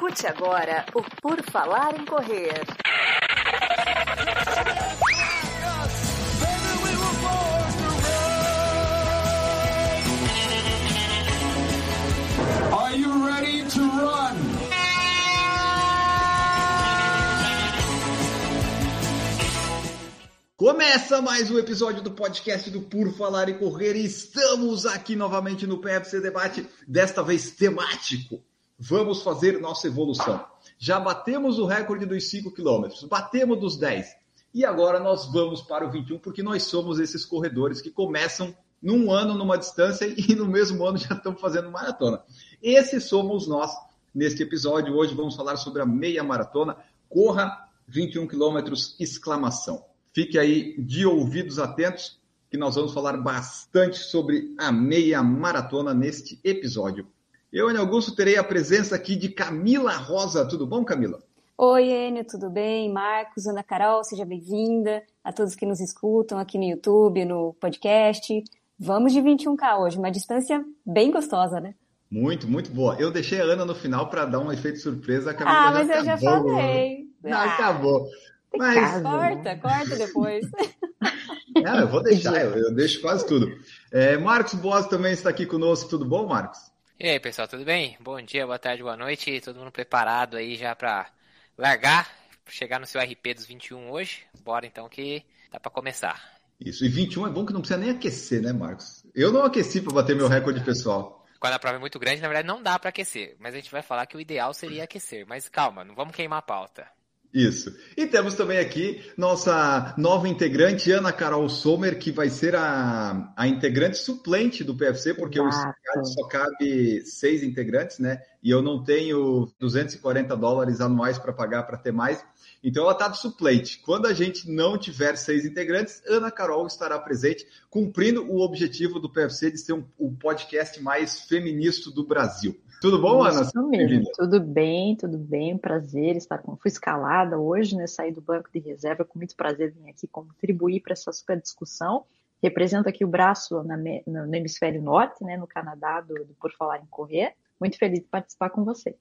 Escute agora o Por Falar em Correr. Are you ready to run? Começa mais um episódio do podcast do Por Falar e Correr e estamos aqui novamente no PFC Debate, desta vez temático. Vamos fazer nossa evolução. Já batemos o recorde dos 5 quilômetros, batemos dos 10 e agora nós vamos para o 21 porque nós somos esses corredores que começam num ano numa distância e no mesmo ano já estão fazendo maratona. Esses somos nós neste episódio. Hoje vamos falar sobre a meia maratona. Corra 21 quilômetros, exclamação. Fique aí de ouvidos atentos, que nós vamos falar bastante sobre a meia maratona neste episódio. Eu, Enio Augusto, terei a presença aqui de Camila Rosa. Tudo bom, Camila? Oi, Enio, tudo bem? Marcos, Ana Carol, seja bem-vinda. A todos que nos escutam aqui no YouTube, no podcast. Vamos de 21K hoje, uma distância bem gostosa, né? Muito, muito boa. Eu deixei a Ana no final para dar um efeito surpresa. A Camila ah, mas já eu já acabou. falei. Não, Ah, acabou. Mas, Corta, corta depois. Não, eu vou deixar, eu, eu deixo quase tudo. É, Marcos Boas também está aqui conosco. Tudo bom, Marcos? E aí, pessoal, tudo bem? Bom dia, boa tarde, boa noite. Todo mundo preparado aí já pra largar, chegar no seu RP dos 21 hoje? Bora então que dá pra começar. Isso. E 21 é bom que não precisa nem aquecer, né, Marcos? Eu não aqueci para bater meu recorde pessoal. Quando a prova é muito grande, na verdade não dá pra aquecer, mas a gente vai falar que o ideal seria aquecer. Mas calma, não vamos queimar a pauta. Isso. E temos também aqui nossa nova integrante, Ana Carol Sommer, que vai ser a, a integrante suplente do PFC, porque Exato. o só cabe seis integrantes, né? E eu não tenho 240 dólares anuais para pagar para ter mais. Então ela está de suplente. Quando a gente não tiver seis integrantes, Ana Carol estará presente, cumprindo o objetivo do PFC de ser um, o podcast mais feminista do Brasil. Tudo bom, Ana? Isso mesmo. Tudo bem, tudo bem. Prazer estar com. Fui escalada hoje, né? Saí do banco de reserva com muito prazer vir aqui contribuir para essa super discussão. Represento aqui o braço na no, no hemisfério norte, né? No Canadá, do, do Por Falar em Correr. Muito feliz de participar com vocês.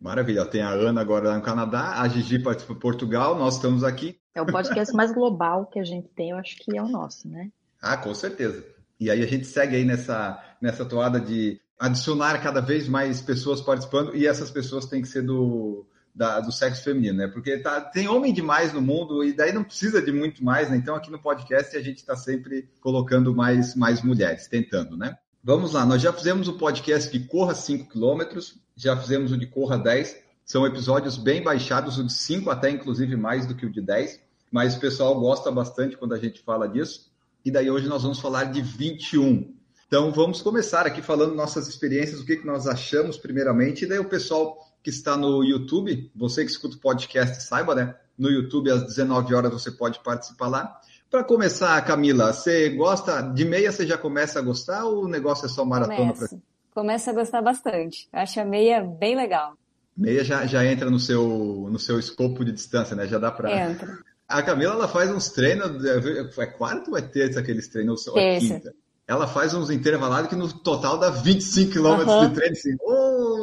Maravilha. Tem a Ana agora lá no Canadá, a Gigi participa de Portugal, nós estamos aqui. É o podcast mais global que a gente tem, eu acho que é o nosso, né? Ah, com certeza. E aí a gente segue aí nessa, nessa toada de adicionar cada vez mais pessoas participando e essas pessoas têm que ser do, da- do sexo feminino, né? Porque tá, tem homem demais no mundo e daí não precisa de muito mais, né? Então aqui no podcast a gente está sempre colocando mais, mais mulheres, tentando, né? Vamos lá, nós já fizemos o podcast de Corra 5 quilômetros, já fizemos o de Corra 10, são episódios bem baixados, o de 5 até inclusive mais do que o de 10, mas o pessoal gosta bastante quando a gente fala disso. E daí hoje nós vamos falar de 21. Então vamos começar aqui falando nossas experiências, o que, que nós achamos primeiramente, e daí o pessoal que está no YouTube, você que escuta o podcast, saiba, né? No YouTube às 19 horas você pode participar lá. Para começar, Camila, você gosta de meia, você já começa a gostar ou o negócio é só maratona? pra- Começa. Começa a gostar bastante. Acho a meia bem legal. Meia já, já entra no seu, no seu escopo de distância, né? Já dá para. Entra. A Camila ela faz uns treinos, é quarta ou é terça aqueles treinos? É Terça. quinta? Ela faz uns intervalados que no total dá 25 quilômetros Aham. de treino.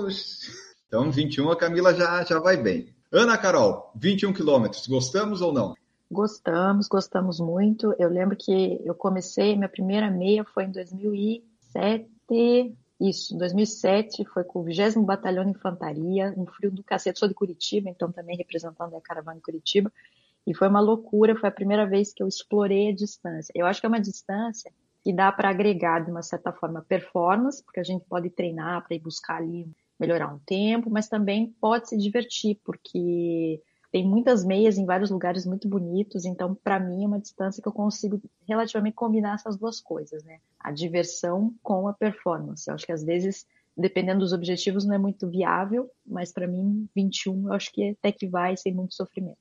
Assim. Então, 21 a Camila já, já vai bem. Ana Carol, 21 quilômetros, gostamos ou não? Gostamos, gostamos muito. Eu lembro que eu comecei, minha primeira meia foi em 2007. Isso, em 2007 foi com o 20 Batalhão de Infantaria, um frio do cacete. Sou de Curitiba, então também representando a caravana de Curitiba. E foi uma loucura, foi a primeira vez que eu explorei a distância. Eu acho que é uma distância que dá para agregar, de uma certa forma, performance, porque a gente pode treinar para ir buscar ali, melhorar um tempo, mas também pode se divertir, porque tem muitas meias em vários lugares muito bonitos, então para mim é uma distância que eu consigo relativamente combinar essas duas coisas, né? A diversão com a performance. Eu acho que às vezes, dependendo dos objetivos, não é muito viável, mas para mim 21 eu acho que até que vai sem muito sofrimento.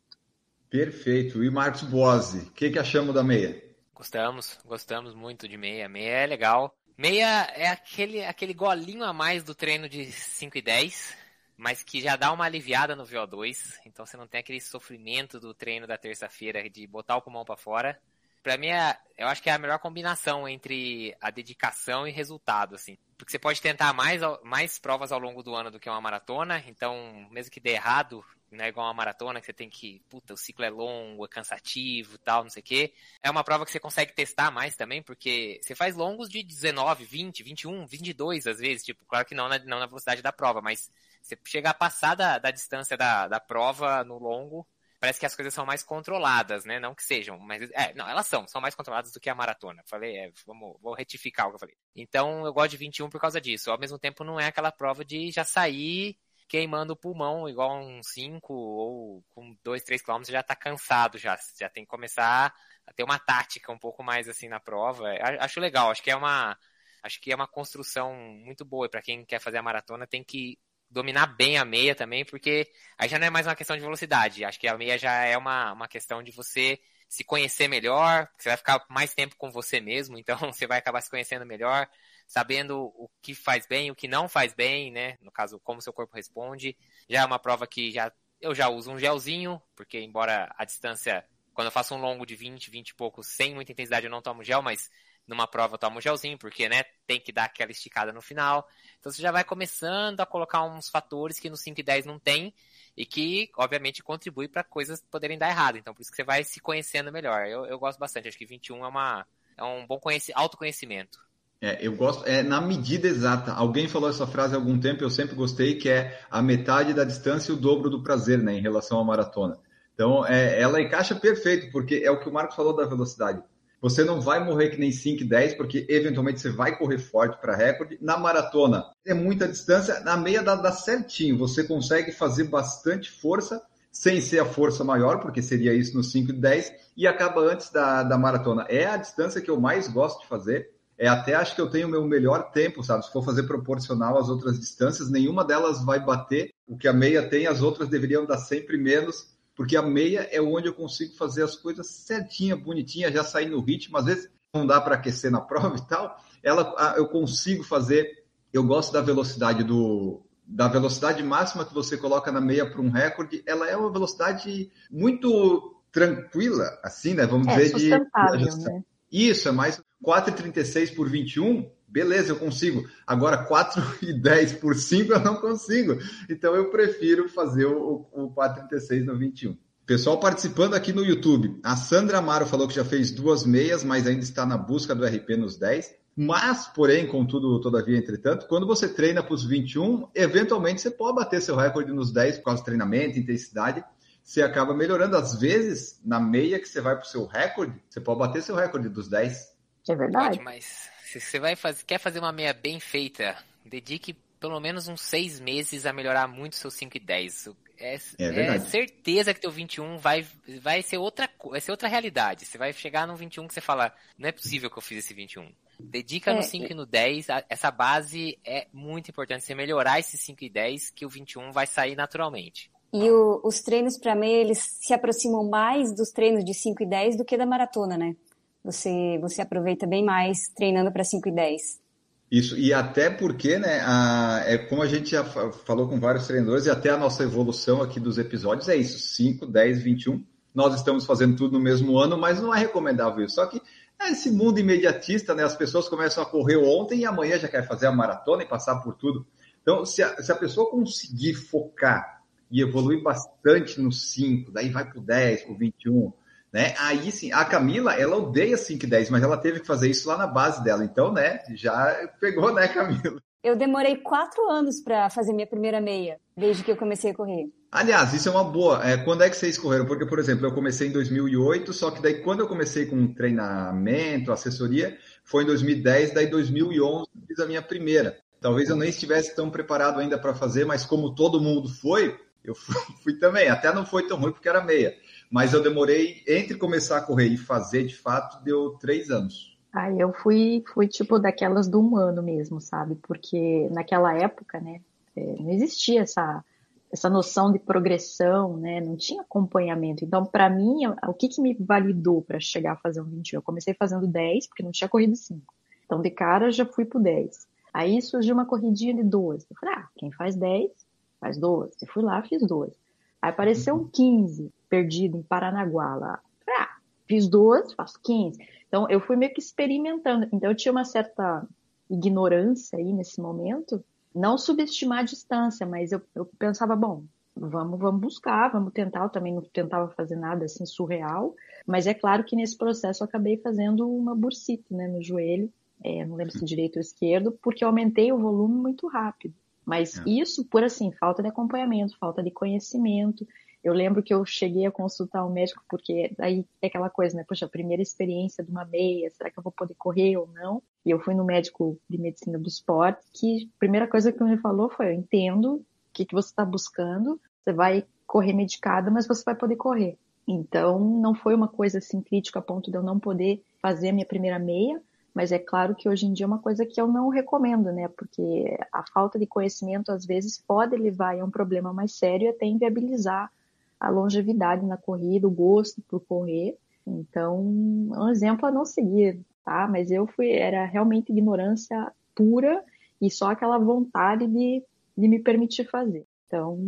Perfeito. E Marcos Boazzi, o que, que achamos da meia? Gostamos, gostamos muito de meia. Meia é legal. Meia é aquele, aquele golinho a mais do treino de 5 e 10, mas que já dá uma aliviada no VO2. Então você não tem aquele sofrimento do treino da terça-feira de botar o pulmão para fora. Pra mim, é, eu acho que é a melhor combinação entre a dedicação e resultado, assim. Porque você pode tentar mais, mais provas ao longo do ano do que uma maratona, então, mesmo que dê errado, não é igual uma maratona que você tem que, puta, o ciclo é longo, é cansativo tal, não sei o quê. É uma prova que você consegue testar mais também, porque você faz longos de 19, 20, 21, 22 às vezes, tipo, claro que não na, não na velocidade da prova, mas você chega a passar da, da distância da, da prova no longo, parece que as coisas são mais controladas, né? Não que sejam, mas é, não, elas são, são mais controladas do que a maratona. Falei, é, vamos, vou retificar o que eu falei. Então, eu gosto de 21 por causa disso. Ao mesmo tempo, não é aquela prova de já sair queimando o pulmão, igual um 5 ou com 2, 3 km já tá cansado já. Já tem que começar a ter uma tática um pouco mais assim na prova. Acho legal, acho que é uma acho que é uma construção muito boa para quem quer fazer a maratona, tem que dominar bem a meia também, porque aí já não é mais uma questão de velocidade. Acho que a meia já é uma, uma questão de você se conhecer melhor, você vai ficar mais tempo com você mesmo, então você vai acabar se conhecendo melhor, sabendo o que faz bem, o que não faz bem, né? No caso, como seu corpo responde. Já é uma prova que já eu já uso um gelzinho, porque embora a distância, quando eu faço um longo de 20, 20 e poucos, sem muita intensidade, eu não tomo gel, mas numa prova eu tomo gelzinho, porque, né, tem que dar aquela esticada no final. Então você já vai começando a colocar uns fatores que no 5 e 10 não tem, e que, obviamente, contribui para coisas poderem dar errado. Então, por isso que você vai se conhecendo melhor. Eu, eu gosto bastante, acho que 21 é, uma, é um bom autoconhecimento. É, eu gosto, é na medida exata. Alguém falou essa frase há algum tempo, eu sempre gostei, que é a metade da distância e o dobro do prazer, né, em relação à maratona. Então, é, ela encaixa perfeito, porque é o que o Marcos falou da velocidade. Você não vai morrer que nem 5 e 10, porque eventualmente você vai correr forte para recorde. Na maratona, é muita distância, na meia dá, dá certinho. Você consegue fazer bastante força, sem ser a força maior, porque seria isso no 5 e 10, e acaba antes da, da maratona. É a distância que eu mais gosto de fazer é, até acho que eu tenho o meu melhor tempo, sabe? Se for fazer proporcional às outras distâncias, nenhuma delas vai bater o que a meia tem, as outras deveriam dar sempre menos, porque a meia é onde eu consigo fazer as coisas certinha, bonitinha, já sair no ritmo. Às vezes não dá para aquecer na prova e tal. Ela, eu consigo fazer. Eu gosto da velocidade do, da velocidade máxima que você coloca na meia para um recorde, ela é uma velocidade muito tranquila, assim, né? Vamos é, dizer de. Né? Isso, é mais 4,36 por 21, beleza, eu consigo. Agora, 4 e 10 por 5 eu não consigo. Então, eu prefiro fazer o, o 4,36 no 21. Pessoal participando aqui no YouTube. A Sandra Amaro falou que já fez duas meias, mas ainda está na busca do RP nos 10. Mas, porém, contudo, todavia, entretanto, quando você treina para os 21, eventualmente você pode bater seu recorde nos 10 por causa do treinamento, intensidade. Você acaba melhorando. Às vezes, na meia que você vai para o seu recorde, você pode bater seu recorde dos 10. É verdade. Pode, mas se você vai fazer, quer fazer uma meia bem feita, dedique pelo menos uns seis meses a melhorar muito seu 5 e 10. É, é, é, certeza que teu 21 vai, vai ser outra vai ser outra realidade. Você vai chegar no 21 que você fala, não é possível que eu fiz esse 21. Dedica é, no 5 e no 10, essa base é muito importante. Você melhorar esse 5 e 10, que o 21 vai sair naturalmente. E o, os treinos para meia, eles se aproximam mais dos treinos de 5 e 10 do que da maratona, né? Você, você aproveita bem mais treinando para 5 e 10. Isso, e até porque, né, a, é como a gente já falou com vários treinadores, e até a nossa evolução aqui dos episódios é isso: 5, 10, 21. Nós estamos fazendo tudo no mesmo ano, mas não é recomendável isso. Só que é esse mundo imediatista, né? As pessoas começam a correr ontem e amanhã já quer fazer a maratona e passar por tudo. Então, se a, se a pessoa conseguir focar e evoluir bastante no 5, daí vai para o 10, para o 21, né? Aí sim, a Camila, ela odeia 5 e 10, mas ela teve que fazer isso lá na base dela. Então, né, já pegou, né, Camila? Eu demorei quatro anos para fazer minha primeira meia, desde que eu comecei a correr. Aliás, isso é uma boa. É, quando é que vocês correram? Porque, por exemplo, eu comecei em 2008, só que daí quando eu comecei com treinamento, assessoria, foi em 2010, daí 2011 fiz a minha primeira. Talvez eu nem estivesse tão preparado ainda para fazer, mas como todo mundo foi, eu fui, fui também. Até não foi tão ruim porque era meia. Mas eu demorei, entre começar a correr e fazer de fato, deu três anos. Aí eu fui, fui tipo daquelas do humano mesmo, sabe? Porque naquela época, né, é, não existia essa, essa noção de progressão, né? Não tinha acompanhamento. Então, para mim, o que, que me validou para chegar a fazer um 21? Eu comecei fazendo 10, porque não tinha corrido 5. Então, de cara, já fui pro 10. Aí surgiu uma corridinha de 12. Eu falei, ah, quem faz 10, faz 12. Eu fui lá, fiz 12. Aí apareceu um 15 perdido em Paranaguá lá. Ah, fiz 12, faço 15. Então, eu fui meio que experimentando. Então, eu tinha uma certa ignorância aí nesse momento. Não subestimar a distância, mas eu, eu pensava, bom, vamos, vamos buscar, vamos tentar. Eu também não tentava fazer nada assim surreal, mas é claro que nesse processo eu acabei fazendo uma bursite né, no joelho, é, não lembro se direito ou esquerdo, porque eu aumentei o volume muito rápido. Mas é. isso por assim, falta de acompanhamento, falta de conhecimento. Eu lembro que eu cheguei a consultar um médico porque aí é aquela coisa, né? Poxa, primeira experiência de uma meia, será que eu vou poder correr ou não? E eu fui no médico de medicina do esporte, que a primeira coisa que ele falou foi: eu entendo o que, que você está buscando, você vai correr medicada, mas você vai poder correr. Então, não foi uma coisa assim crítica a ponto de eu não poder fazer a minha primeira meia, mas é claro que hoje em dia é uma coisa que eu não recomendo, né? Porque a falta de conhecimento às vezes pode levar a um problema mais sério e até inviabilizar a longevidade na corrida, o gosto por correr. Então, é um exemplo a não seguir, tá? Mas eu fui, era realmente ignorância pura e só aquela vontade de, de me permitir fazer. Então,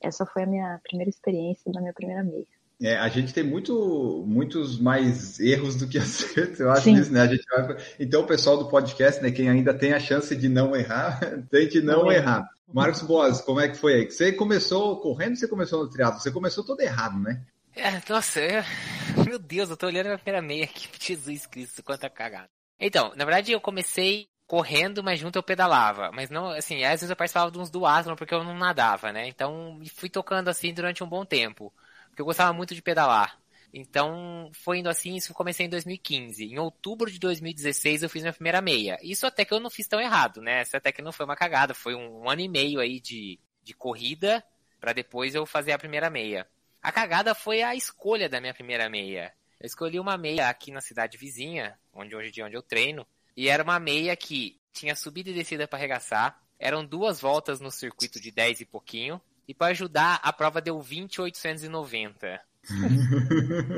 essa foi a minha primeira experiência da minha primeira meia. É, a gente tem muito, muitos mais erros do que acertos, eu acho Sim. isso, né? A gente vai... Então, o pessoal do podcast, né, quem ainda tem a chance de não errar, tente não, não errar. Marcos Boas, como é que foi aí? Você começou correndo você começou no triatlo? Você começou todo errado, né? É, nossa, eu... meu Deus, eu tô olhando a primeira meia aqui, Jesus Cristo, quanta cagada. Então, na verdade, eu comecei correndo, mas junto eu pedalava. Mas não, assim, às vezes eu participava de uns duatlon porque eu não nadava, né? Então, fui tocando assim durante um bom tempo porque eu gostava muito de pedalar. Então, foi indo assim, isso comecei em 2015. Em outubro de 2016 eu fiz minha primeira meia. Isso até que eu não fiz tão errado, né? Isso até que não foi uma cagada, foi um, um ano e meio aí de, de corrida para depois eu fazer a primeira meia. A cagada foi a escolha da minha primeira meia. Eu escolhi uma meia aqui na cidade vizinha, onde hoje dia onde eu treino, e era uma meia que tinha subida e descida para arregaçar. Eram duas voltas no circuito de 10 e pouquinho. E para ajudar, a prova deu 20,890.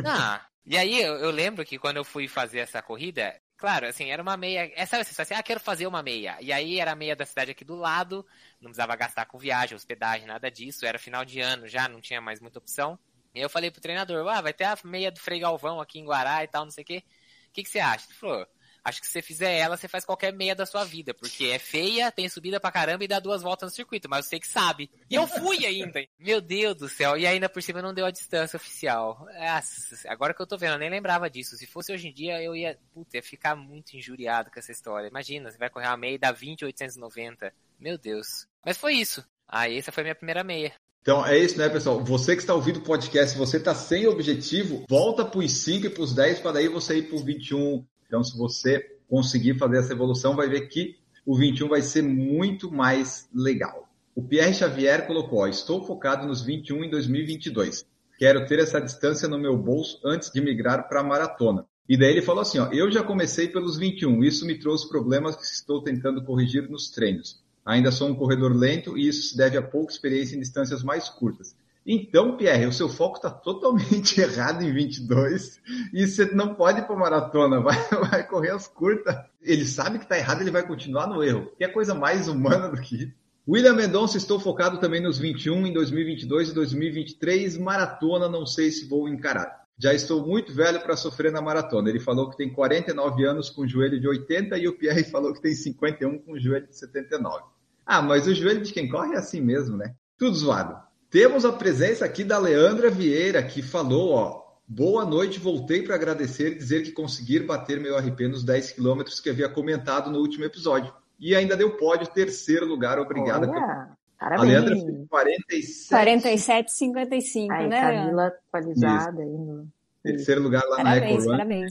Ah, e aí eu, eu, lembro que quando eu fui fazer essa corrida, claro, assim, era uma meia. É, assim, ah, quero fazer uma meia. E aí era a meia da cidade aqui do lado, não precisava gastar com viagem, hospedagem, nada disso. Era final de ano já, não tinha mais muita opção. E aí eu falei pro treinador, ah, vai ter a meia do Frei Galvão aqui em Guará e tal, não sei o quê. O que, que você acha? Ele falou, acho que se você fizer ela, você faz qualquer meia da sua vida, porque é feia, tem subida pra caramba e dá duas voltas no circuito, mas você que sabe. E eu fui ainda. Meu Deus do céu. E ainda por cima não deu a distância oficial. Nossa, agora que eu tô vendo, eu nem lembrava disso. Se fosse hoje em dia, eu ia, puta, ia ficar muito injuriado com essa história. Imagina, você vai correr uma meia e dá 20,890. Meu Deus. Mas foi isso. Aí ah, essa foi a minha primeira meia. Então é isso, né, pessoal? Você que está ouvindo o podcast, você está sem objetivo, volta para os 5 e para os 10 para daí você ir para o 21, então, se você conseguir fazer essa evolução, vai ver que o 21 vai ser muito mais legal. O Pierre Xavier colocou: estou focado nos 21 em 2022. Quero ter essa distância no meu bolso antes de migrar para a maratona. E daí ele falou assim: ó, eu já comecei pelos 21. Isso me trouxe problemas que estou tentando corrigir nos treinos. Ainda sou um corredor lento e isso se deve a pouca experiência em distâncias mais curtas. Então, Pierre, o seu foco está totalmente errado em 22 e você não pode ir para maratona, vai, vai correr as curtas. Ele sabe que está errado, ele vai continuar no erro. Que é coisa mais humana do que isso. William Mendonça, estou focado também nos 21 em 2022 e 2023. Maratona, não sei se vou encarar. Já estou muito velho para sofrer na maratona. Ele falou que tem 49 anos com joelho de 80 e o Pierre falou que tem 51 com joelho de 79. Ah, mas o joelho de quem corre é assim mesmo, né? Tudo zoado. Temos a presença aqui da Leandra Vieira, que falou, ó, boa noite, voltei para agradecer e dizer que conseguir bater meu RP nos 10 quilômetros que havia comentado no último episódio. E ainda deu pódio, terceiro lugar, obrigada. Olha, parabéns. A Leandra fez 47. 47,55, né? Camila atualizada aí no... Terceiro lugar lá parabéns, na Eco Parabéns,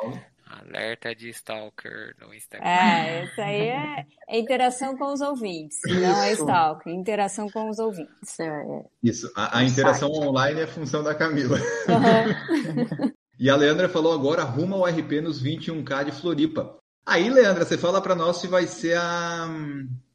parabéns. Alerta de stalker no Instagram. É, isso aí é, é interação com os ouvintes, não é stalker, interação com os ouvintes. É, Isso, a, a interação online é função da Camila. Uhum. e a Leandra falou agora, arruma o RP nos 21K de Floripa. Aí, Leandra, você fala para nós se vai ser a,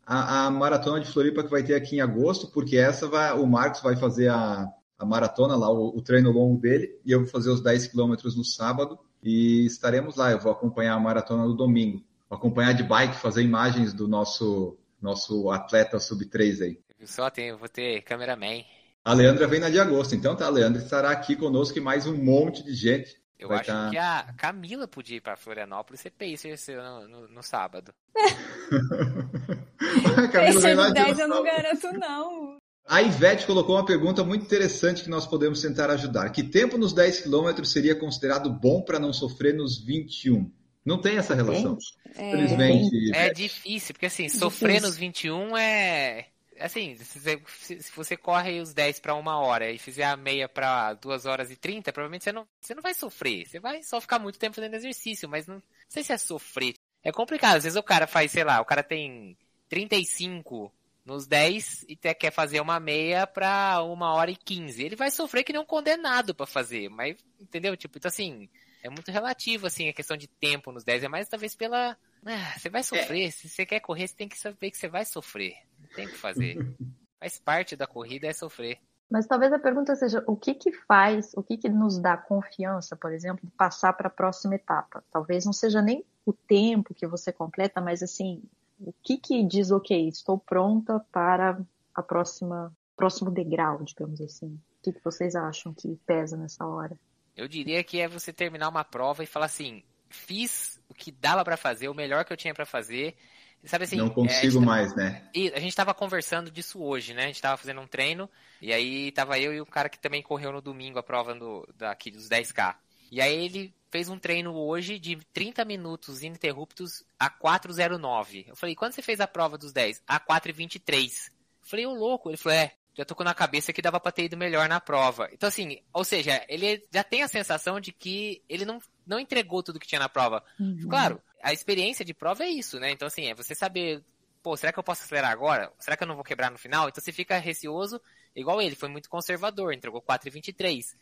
a, a, maratona de Floripa que vai ter aqui em agosto, porque essa vai, o Marcos vai fazer a, a maratona lá, o, o treino longo dele, e eu vou fazer os 10 quilômetros no sábado e estaremos lá. Eu vou acompanhar a maratona no domingo. Vou acompanhar de bike, fazer imagens do nosso nosso atleta sub-3 aí. Só tem, vou ter cameraman. A Leandra vem na de agosto, então tá, a Leandra estará aqui conosco e mais um monte de gente. Eu Vai acho tá- que a Camila podia ir pra Florianópolis ser pacer no, no- no sábado. A Camila vem lá Esse de 10 eu não garanto, não. A Ivete colocou uma pergunta muito interessante que nós podemos tentar ajudar. Que tempo nos 10 quilômetros seria considerado bom para não sofrer nos 21? Não tem essa relação. É, Infelizmente. É Ivete. difícil, porque assim, sofrer Difícil. nos 21 é. Assim, se você, se- se você corre os 10 para uma hora e fizer a meia para 2 horas e 30, provavelmente você não, você não vai sofrer. Você vai só ficar muito tempo fazendo exercício, mas não, não sei se é sofrer. É complicado. Às vezes o cara faz, sei lá, o cara tem 35 nos 10 e quer fazer uma meia pra uma hora e 15. Ele vai sofrer que nem um condenado pra fazer, mas, entendeu? Tipo, então assim, é muito relativo, assim, a questão de tempo nos 10. É mais talvez pela. Ah, você vai sofrer. Se você quer correr, você tem que saber que você vai sofrer. Não tem o que fazer. Faz parte da corrida é sofrer. Mas talvez a pergunta seja o que que faz, o que que nos dá confiança, por exemplo, de passar para a próxima etapa? Talvez não seja nem o tempo que você completa, mas assim, o que que diz, ok, estou pronta para a próxima, próximo degrau, digamos assim. O que que vocês acham que pesa nessa hora? Eu diria que é você terminar uma prova e falar assim: fiz o que dava pra fazer, o melhor que eu tinha pra fazer. Sabe assim, não é, consigo gente- mais, né? E a gente tava conversando disso hoje, né? A gente tava fazendo um treino, e aí tava eu e o cara que também correu no domingo a prova do, daqui dos 10K. E aí ele fez um treino hoje de 30 minutos ininterruptos a 4,09. Eu falei, quando você fez a prova dos 10? A 4,23. Eu falei, ô louco. Ele falou, é, já tocou na cabeça que dava pra ter ido melhor na prova. Então assim, ou seja, ele já tem a sensação de que ele não, não entregou tudo que tinha na prova. Claro, a experiência de prova é isso, né? Então, assim, é você saber, pô, será que eu posso acelerar agora? Será que eu não vou quebrar no final? Então você fica receoso, igual ele, foi muito conservador, entregou 4,23.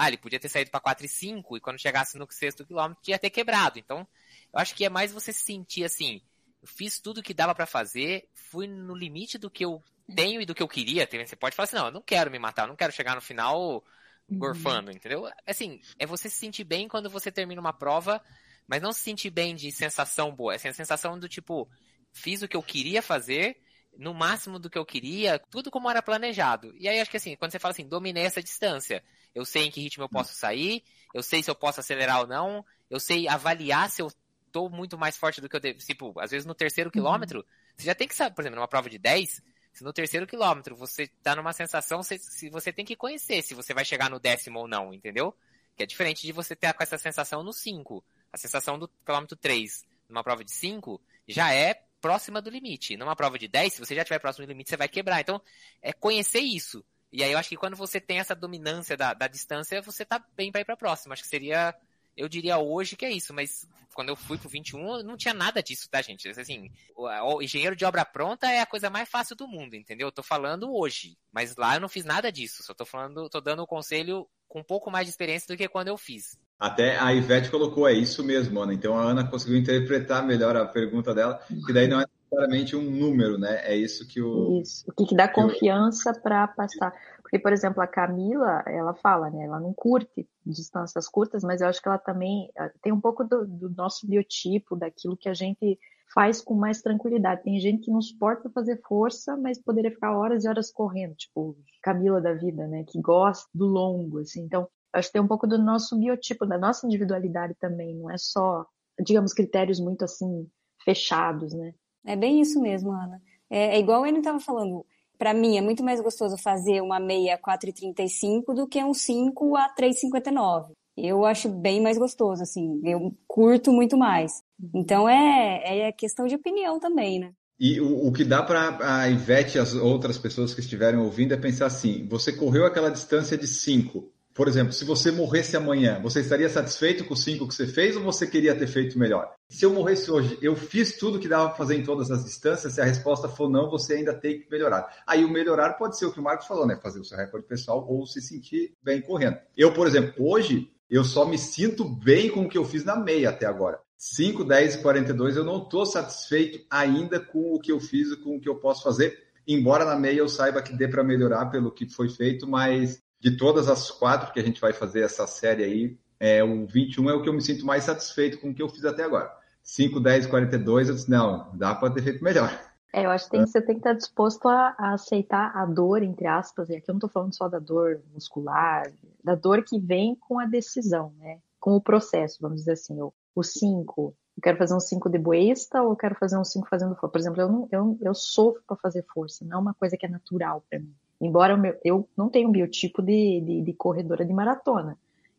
Ah, ele podia ter saído para 4,5 e quando chegasse no sexto quilômetro ia ter quebrado. Então, eu acho que é mais você se sentir assim, eu fiz tudo que dava para fazer, fui no limite do que eu tenho e do que eu queria. Você pode falar assim, não, eu não quero me matar, eu não quero chegar no final gorfando, entendeu? Assim, é você se sentir bem quando você termina uma prova, mas não se sentir bem de sensação boa. Assim, a sensação do tipo, fiz o que eu queria fazer, no máximo do que eu queria, tudo como era planejado. E aí acho que assim, quando você fala assim, dominei essa distância, eu sei em que ritmo eu posso sair, eu sei se eu posso acelerar ou não, eu sei avaliar se eu tô muito mais forte do que eu devo. Tipo, às vezes no terceiro quilômetro, você já tem que saber, por exemplo, numa prova de 10, se no terceiro quilômetro você tá numa sensação, se, se você tem que conhecer se você vai chegar no décimo ou não, entendeu? Que é diferente de você ter com essa sensação no 5. A sensação do quilômetro 3 numa prova de 5 já é próxima do limite. Numa prova de 10, se você já estiver próximo do limite, você vai quebrar. Então, é conhecer isso. E aí eu acho que quando você tem essa dominância da, da distância, você tá bem para ir pra próxima. Acho que seria, eu diria hoje que é isso, mas quando eu fui pro 21, não tinha nada disso, tá, gente? Assim, o, o engenheiro de obra pronta é a coisa mais fácil do mundo, entendeu? Eu tô falando hoje, mas lá eu não fiz nada disso, só tô falando, tô dando o conselho com um pouco mais de experiência do que quando eu fiz. Até a Ivete colocou, é isso mesmo, Ana. Então a Ana conseguiu interpretar melhor a pergunta dela, que daí não é necessariamente um número, né? É isso que o. Isso. O que, que dá confiança para passar? Porque, por exemplo, a Camila, ela fala, né? Ela não curte distâncias curtas, mas eu acho que ela também eh, tem um pouco do, do nosso biotipo, daquilo que a gente faz com mais tranquilidade. Tem gente que não suporta fazer força, mas poderia ficar horas e horas correndo, tipo Camila da vida, né? Que gosta do longo, assim. Então, acho que tem um pouco do nosso biotipo, da nossa individualidade também. Não é só, digamos, critérios muito assim fechados, né? É bem isso mesmo, Ana. É, é igual ele estava falando. Para mim, é muito mais gostoso fazer uma meia a 4,35 do que um 5 a 3,59. Eu acho bem mais gostoso, assim. Eu curto muito mais. Então, é, é questão de opinião também, né? E o, o que dá para a Ivete e as outras pessoas que estiverem ouvindo é pensar assim: você correu aquela distância de 5. Por exemplo, se você morresse amanhã, você estaria satisfeito com os 5 que você fez ou você queria ter feito melhor? Se eu morresse hoje, eu fiz tudo que dava para fazer em todas as distâncias, se a resposta for não, você ainda tem que melhorar. Aí o melhorar pode ser o que o Marcos falou, né? Fazer o seu recorde pessoal ou se sentir bem correndo. Eu, por exemplo, hoje, eu só me sinto bem com o que eu fiz na meia até agora. 5, 10 e 42, eu não estou satisfeito ainda com o que eu fiz e com o que eu posso fazer, embora na meia eu saiba que dê para melhorar pelo que foi feito, mas de todas as quatro que a gente vai fazer essa série aí, é, o 21 é o que eu me sinto mais satisfeito com o que eu fiz até agora. 5, 10, 42, eu disse, não, dá para ter feito melhor. É, eu acho que tem, você tem que estar disposto a, a, aceitar a dor, entre aspas, e aqui eu não estou falando só da dor muscular, da dor que vem com a decisão, né? com o processo, vamos dizer assim, o 5, eu quero fazer um 5 de boesta ou eu quero fazer um 5 fazendo força. Por exemplo, eu, não, eu, eu sofro para fazer força, não é uma coisa que é natural para mim. Embora eu, eu não tenha um biotipo de, de, de, corredora de maratona.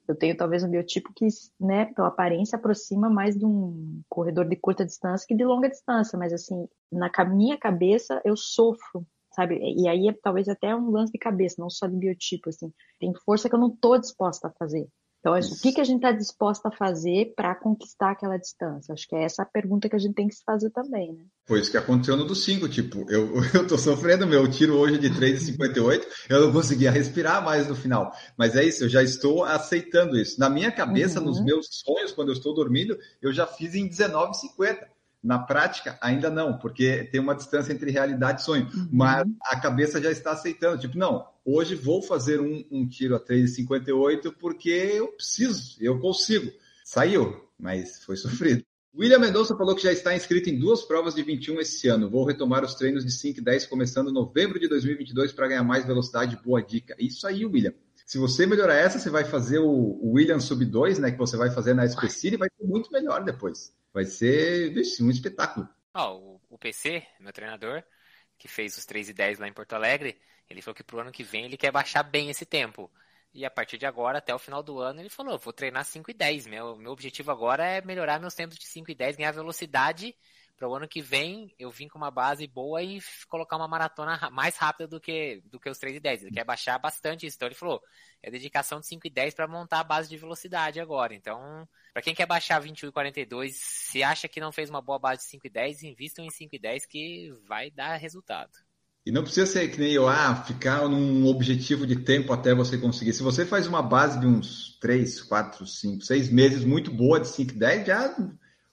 Eu tenho talvez um biotipo que, né, pela aparência, aproxima mais de um corredor de curta distância que de longa distância, mas assim, na minha cabeça eu sofro sabe? E aí é talvez até um lance de cabeça, não só de biotipo, assim. Tem força que eu não estou disposta a fazer. Então, o que, que a gente está disposta a fazer para conquistar aquela distância? Acho que é essa a pergunta que a gente tem que se fazer também, né? Foi isso que aconteceu no do 5, tipo, eu, eu tô sofrendo, meu tiro hoje de 3,58, eu não conseguia respirar mais no final. Mas é isso, eu já estou aceitando isso. Na minha cabeça, uhum. nos meus sonhos, quando eu estou dormindo, eu já fiz em 19,50. Na prática, ainda não, porque tem uma distância entre realidade e sonho. Uhum. Mas a cabeça já está aceitando. Tipo, não, hoje vou fazer um, um tiro a 3,58 porque eu preciso, eu consigo. Saiu, mas foi sofrido. William Mendonça falou que já está inscrito em duas provas de 21 esse ano. Vou retomar os treinos de 5 e 10 começando em novembro de 2022 para ganhar mais velocidade. Boa dica. Isso aí, William. Se você melhorar essa, você vai fazer o William Sub 2, né, que você vai fazer na SPC e vai ser muito melhor depois. Vai ser vixe, um espetáculo. Oh, o, o PC, meu treinador, que fez os 3 e 10 lá em Porto Alegre, ele falou que pro ano que vem ele quer baixar bem esse tempo. E a partir de agora, até o final do ano, ele falou: vou treinar 5 e 10. Meu, meu objetivo agora é melhorar meus tempos de 5 e 10, ganhar velocidade para o ano que vem eu vim com uma base boa e colocar uma maratona mais rápida do que, do que os 3 e 10. Ele quer baixar bastante isso. Então ele falou, é dedicação de 5 e 10 para montar a base de velocidade agora. Então, para quem quer baixar 21 e 42, se acha que não fez uma boa base de 5 e 10, invistam em 5 e 10 que vai dar resultado. E não precisa ser que nem eu, ah, ficar num objetivo de tempo até você conseguir. Se você faz uma base de uns 3, 4, 5, 6 meses muito boa de 5 e 10, já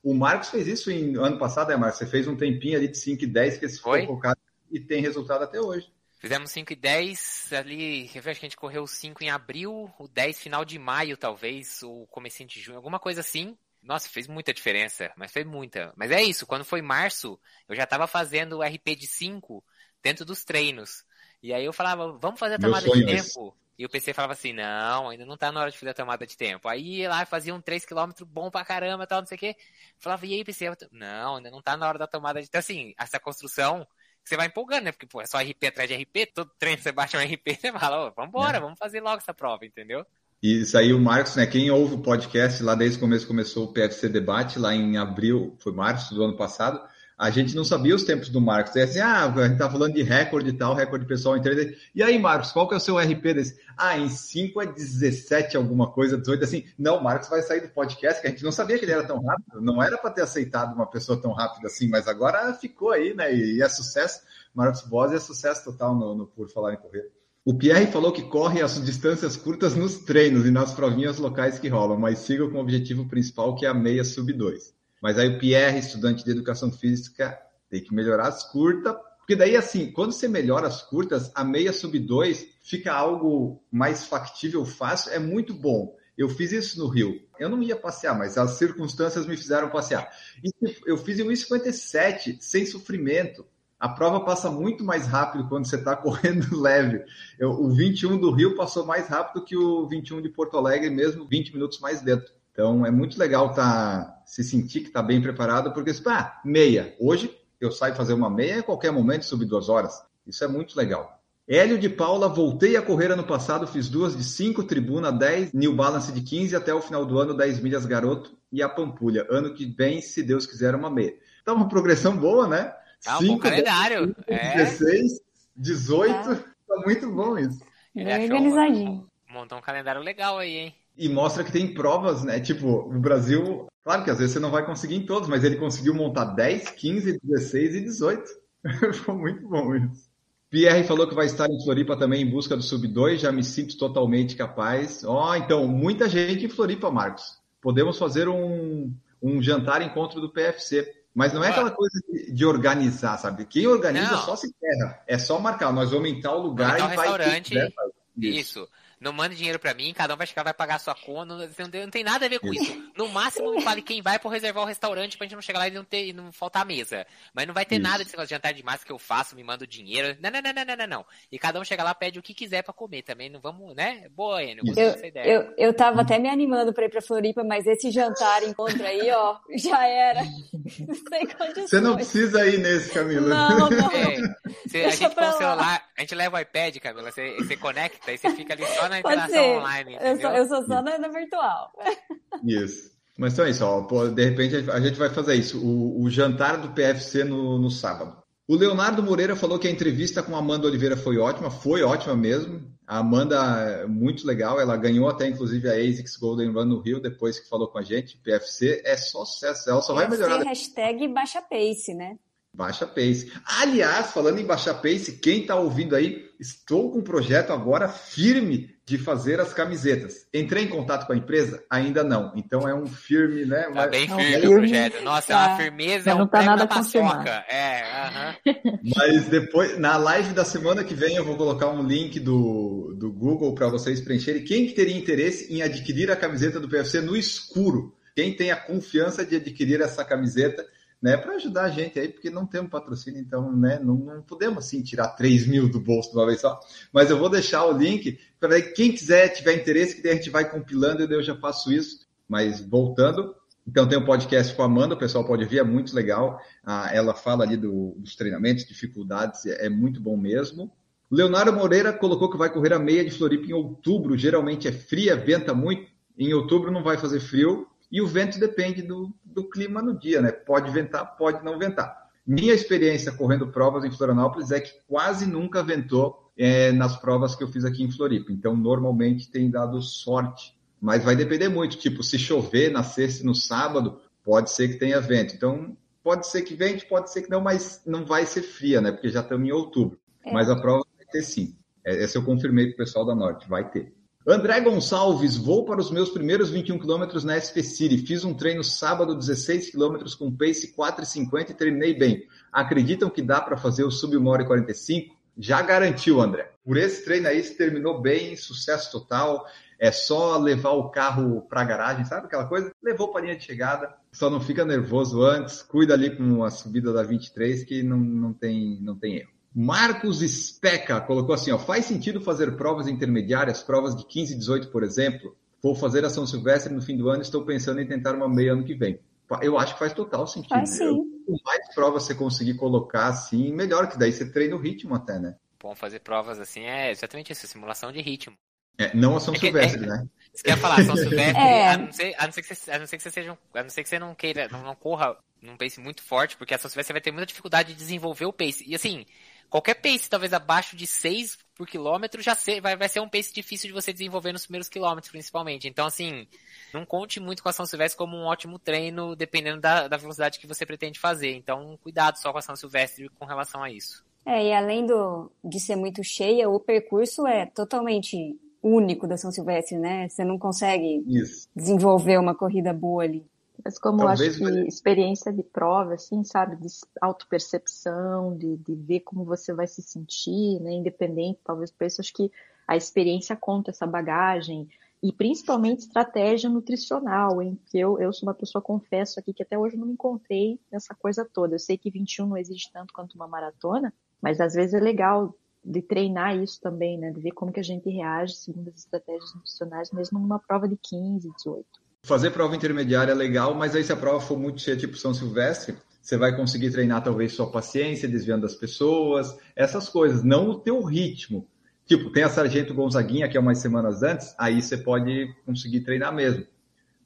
o Marcos fez isso em ano passado, né, Marcos? Você fez um tempinho ali de 5 e 10 que esse foi focado e tem resultado até hoje. Fizemos 5 e 10 ali, acho que a gente correu o 5 em abril, o 10 final de maio, talvez, ou comecinho de junho, alguma coisa assim. Nossa, fez muita diferença, mas fez muita. Mas é isso, quando foi março, eu já estava fazendo o RP de 5 dentro dos treinos. E aí eu falava, vamos fazer a tomada de tempo. E o PC falava assim, não, ainda não tá na hora de fazer a tomada de tempo. Aí ia lá fazia um 3km bom pra caramba, tal, não sei o quê. Falava, e aí, PC? Não, ainda não tá na hora da tomada de... Então, assim, essa construção, você vai empolgando, né? Porque, pô, é só RP atrás de RP, todo treino você baixa um RP, você fala, vambora, é. vamos fazer logo essa prova, entendeu? E isso aí o Marcos, né? Quem ouve o podcast lá desde o começo começou o PFC Debate, lá em abril, foi março do ano passado a gente não sabia os tempos do Marcos. É assim, ah, a gente tá falando de recorde e tal, recorde pessoal em 3 E aí, Marcos, qual que é o seu RP desse? Ah, em 5 é 17 alguma coisa, 18, assim. Não, o Marcos vai sair do podcast, que a gente não sabia que ele era tão rápido. Não era para ter aceitado uma pessoa tão rápida assim, mas agora ficou aí, né? E é sucesso. Marcos Bosi é sucesso total no, no Por Falar em Correr. O Pierre falou que corre as distâncias curtas nos treinos e nas provinhas locais que rolam, mas siga com o objetivo principal, que é a meia sub 2. Mas aí o Pierre, estudante de educação física, tem que melhorar as curtas, porque daí, assim, quando você melhora as curtas, a meia sub 2 fica algo mais factível, fácil, é muito bom. Eu fiz isso no Rio. Eu não ia passear, mas as circunstâncias me fizeram passear. E eu fiz em 1,57, sem sofrimento. A prova passa muito mais rápido quando você está correndo leve. Eu, o 21 do Rio passou mais rápido que o 21 de Porto Alegre, mesmo 20 minutos mais dentro. Então é muito legal tá, se sentir que está bem preparado, porque ah, meia. Hoje eu saio fazer uma meia a qualquer momento, sub duas horas. Isso é muito legal. Hélio de Paula, voltei a correr ano passado, fiz duas de 5, tribuna 10, New Balance de 15, até o final do ano 10 milhas garoto e a Pampulha. Ano que vem, se Deus quiser, uma meia. Tá uma progressão boa, né? Tá um 5, calendário. 10, 5, é. 16, 18, é. tá muito bom isso. Bem organizadinho. Montou um calendário legal aí, hein? E mostra que tem provas, né? Tipo, o Brasil, claro que às vezes você não vai conseguir em todos, mas ele conseguiu montar 10, 15, 16 e 18. Foi muito bom isso. Pierre falou que vai estar em Floripa também em busca do Sub 2, já me sinto totalmente capaz. Ó, oh, então, muita gente em Floripa, Marcos. Podemos fazer um, um jantar encontro do PFC. Mas não é aquela coisa de, de organizar, sabe? Quem organiza não. só se ferra. É só marcar. Nós vamos em tal lugar e vai. restaurante. Isso. Não mande dinheiro pra mim, cada um vai chegar, vai pagar a sua conta, não, não, não tem nada a ver com isso. No máximo, me fale quem vai pra reservar o restaurante pra gente não chegar lá e não, ter, não faltar a mesa. Mas não vai ter isso. nada desse jantar de massa que eu faço, me manda o dinheiro. Não, não, não, não, não, não, E cada um chega lá, pede o que quiser pra comer também. Não vamos, né? Boa, Enio, eu, essa ideia. Eu, eu tava até me animando pra ir pra Floripa, mas esse jantar encontro aí, ó, já era. Sem condições. Você não precisa ir nesse, Camila. Não, não. É, você, a gente põe o celular, a gente leva o iPad, Camila, você, você conecta e você fica ali só na interação online. Eu sou, eu sou, só na, na virtual. Isso. Mas então é isso, ó, pô, de repente a gente vai fazer isso. O, o jantar do PFC no, no sábado. O Leonardo Moreira falou que a entrevista com a Amanda Oliveira foi ótima, foi ótima mesmo. A Amanda é muito legal, ela ganhou até inclusive a ASICS Golden Run no Rio depois que falou com a gente. PFC é só sucesso, ela só vai melhorar. Hashtag baixa pace, né? Baixa pace. Aliás, falando em baixar pace, quem está ouvindo aí, estou com um projeto agora firme de fazer as camisetas. Entrei em contato com a empresa? Ainda não. Então é um firme, né? Tá mas... bem firme é o projeto. Nossa, é uma firmeza, é um não tá nada confirmado. É, uh -huh. Mas depois, na live da semana que vem, eu vou colocar um link do, do Google para vocês preencherem. Quem que teria interesse em adquirir a camiseta do PFC no escuro? Quem tem a confiança de adquirir essa camiseta? Né, para ajudar a gente aí, porque não temos patrocínio, então né, não, não podemos assim tirar 3 mil do bolso de uma vez só. Mas eu vou deixar o link para quem quiser, tiver interesse, que a gente vai compilando e eu já faço isso. Mas voltando, então tem um podcast com a Amanda, o pessoal pode ver, é muito legal. Ah, ela fala ali do, dos treinamentos, dificuldades, é, é muito bom mesmo. Leonardo Moreira colocou que vai correr a meia de Floripa em outubro, geralmente é fria, venta muito. Em outubro não vai fazer frio, e o vento depende do, do clima no dia, né? Pode ventar, pode não ventar. Minha experiência correndo provas em Florianópolis é que quase nunca ventou é, nas provas que eu fiz aqui em Floripa. Então, normalmente tem dado sorte. Mas vai depender muito. Tipo, se chover na sexta e no sábado, pode ser que tenha vento. Então, pode ser que vente, pode ser que não, mas não vai ser fria, né? Porque já estamos em outubro. É. Mas a prova vai ter sim. É, essa eu confirmei para o pessoal da Norte, vai ter. André Gonçalves, vou para os meus primeiros 21 quilômetros na SP City. Fiz um treino sábado, 16 quilômetros com pace 4,50 e terminei bem. Acreditam que dá para fazer o sub 1 hora e 45? Já garantiu, André. Por esse treino aí, se terminou bem, sucesso total. É só levar o carro para a garagem, sabe aquela coisa? Levou para a linha de chegada, só não fica nervoso antes, cuida ali com a subida da 23 que não, não, tem, não tem erro. Marcos Speca colocou assim: ó, faz sentido fazer provas intermediárias, provas de 15 e 18, por exemplo? Vou fazer a São Silvestre no fim do ano, estou pensando em tentar uma meia ano que vem. Eu acho que faz total sentido. Faz sim. Quanto mais provas você conseguir colocar assim, melhor, que daí você treina o ritmo até, né? Bom, fazer provas assim é exatamente isso, simulação de ritmo. É, não a São é que, Silvestre, é, né? Você quer falar, São Silvestre, é. a, não ser, a, não ser que você, a não ser que você seja, a não ser que você não queira, não, não corra num pace muito forte, porque a São Silvestre vai ter muita dificuldade de desenvolver o pace. E assim, qualquer pace talvez abaixo de 6 por quilômetro já ser, vai, vai ser um pace difícil de você desenvolver nos primeiros quilômetros, principalmente. Então, assim, não conte muito com a São Silvestre como um ótimo treino, dependendo da, da velocidade que você pretende fazer. Então, cuidado só com a São Silvestre com relação a isso. É, e além do, de ser muito cheia, o percurso é totalmente único da São Silvestre, né? Você não consegue Isso. desenvolver uma corrida boa ali. Mas como Talvez eu acho que vai... experiência de prova, assim, sabe, de autopercepção, de, de ver como você vai se sentir, né, independente, talvez por isso acho que a experiência conta essa bagagem, e principalmente estratégia nutricional, hein, que eu, eu sou uma pessoa, confesso aqui, que até hoje não me encontrei nessa coisa toda. Eu sei que 21 não exige tanto quanto uma maratona, mas às vezes é legal de treinar isso também, né, de ver como que a gente reage segundo as estratégias nutricionais, mesmo numa prova de 15, 18 fazer prova intermediária é legal, mas aí se a prova for muito cheia, tipo São Silvestre, você vai conseguir treinar talvez sua paciência, desviando das pessoas, essas coisas, não o teu ritmo. Tipo, tem a Sargento Gonzaguinha, que é umas semanas antes, aí você pode conseguir treinar mesmo.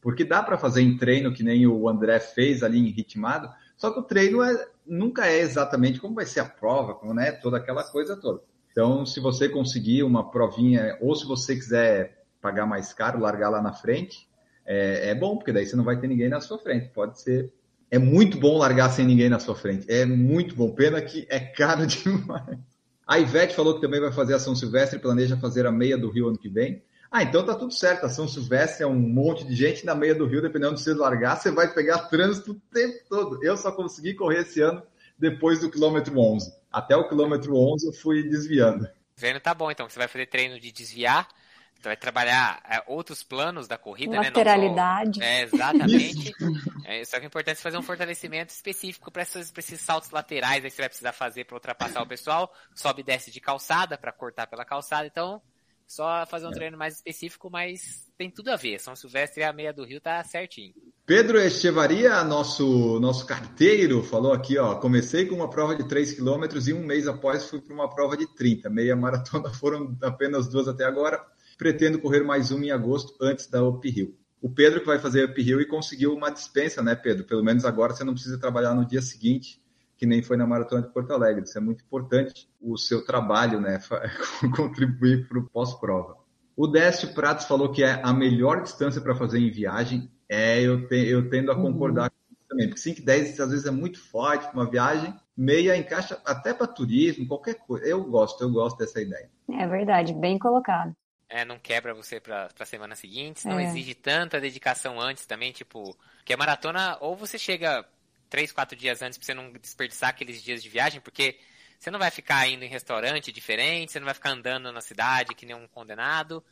Porque dá para fazer em treino, que nem o André fez ali em ritmado, só que o treino é, nunca é exatamente como vai ser a prova, como, né, toda aquela coisa toda. Então, se você conseguir uma provinha, ou se você quiser pagar mais caro, largar lá na frente, é, é bom, porque daí você não vai ter ninguém na sua frente. Pode ser. É muito bom largar sem ninguém na sua frente. É muito bom. Pena que é caro demais. A Ivete falou que também vai fazer a São Silvestre e planeja fazer a meia do Rio ano que vem. Ah, então tá tudo certo. A São Silvestre é um monte de gente na meia do Rio, dependendo de você largar, você vai pegar trânsito o tempo todo. Eu só consegui correr esse ano depois do quilômetro 11. Até o quilômetro 11 eu fui desviando. Vendo tá bom, então. Você vai fazer treino de desviar vai trabalhar é, outros planos da corrida, Lateralidade. né? Só... É, exatamente. é, só que é importante fazer um fortalecimento específico para esses, esses saltos laterais aí que você vai precisar fazer para ultrapassar o pessoal. Sobe e desce de calçada para cortar pela calçada. Então, só fazer um é. treino mais específico, mas tem tudo a ver. São Silvestre e a meia do Rio tá certinho. Pedro Echevaria, nosso, nosso carteiro, falou aqui, ó, comecei com uma prova de 3 km e um mês após fui para uma prova de 30. Meia maratona foram apenas duas até agora pretendo correr mais uma em agosto antes da Uphill. O Pedro que vai fazer Uphill e conseguiu uma dispensa, né, Pedro? Pelo menos agora você não precisa trabalhar no dia seguinte, que nem foi na Maratona de Porto Alegre. Isso é muito importante, o seu trabalho, né, contribuir para o pós-prova. O Décio Pratos falou que é a melhor distância para fazer em viagem. É, eu, te, eu tendo a uhum. concordar com isso também, porque 5 e 10 às vezes é muito forte para uma viagem, meia encaixa até para turismo, qualquer coisa. Eu gosto, eu gosto dessa ideia. É verdade, bem colocado é, não quebra você para a semana seguinte, não é. exige tanta dedicação antes também, tipo, que a maratona, ou você chega três, quatro dias antes para você não desperdiçar aqueles dias de viagem, porque você não vai ficar indo em restaurante diferente, você não vai ficar andando na cidade que nem um condenado.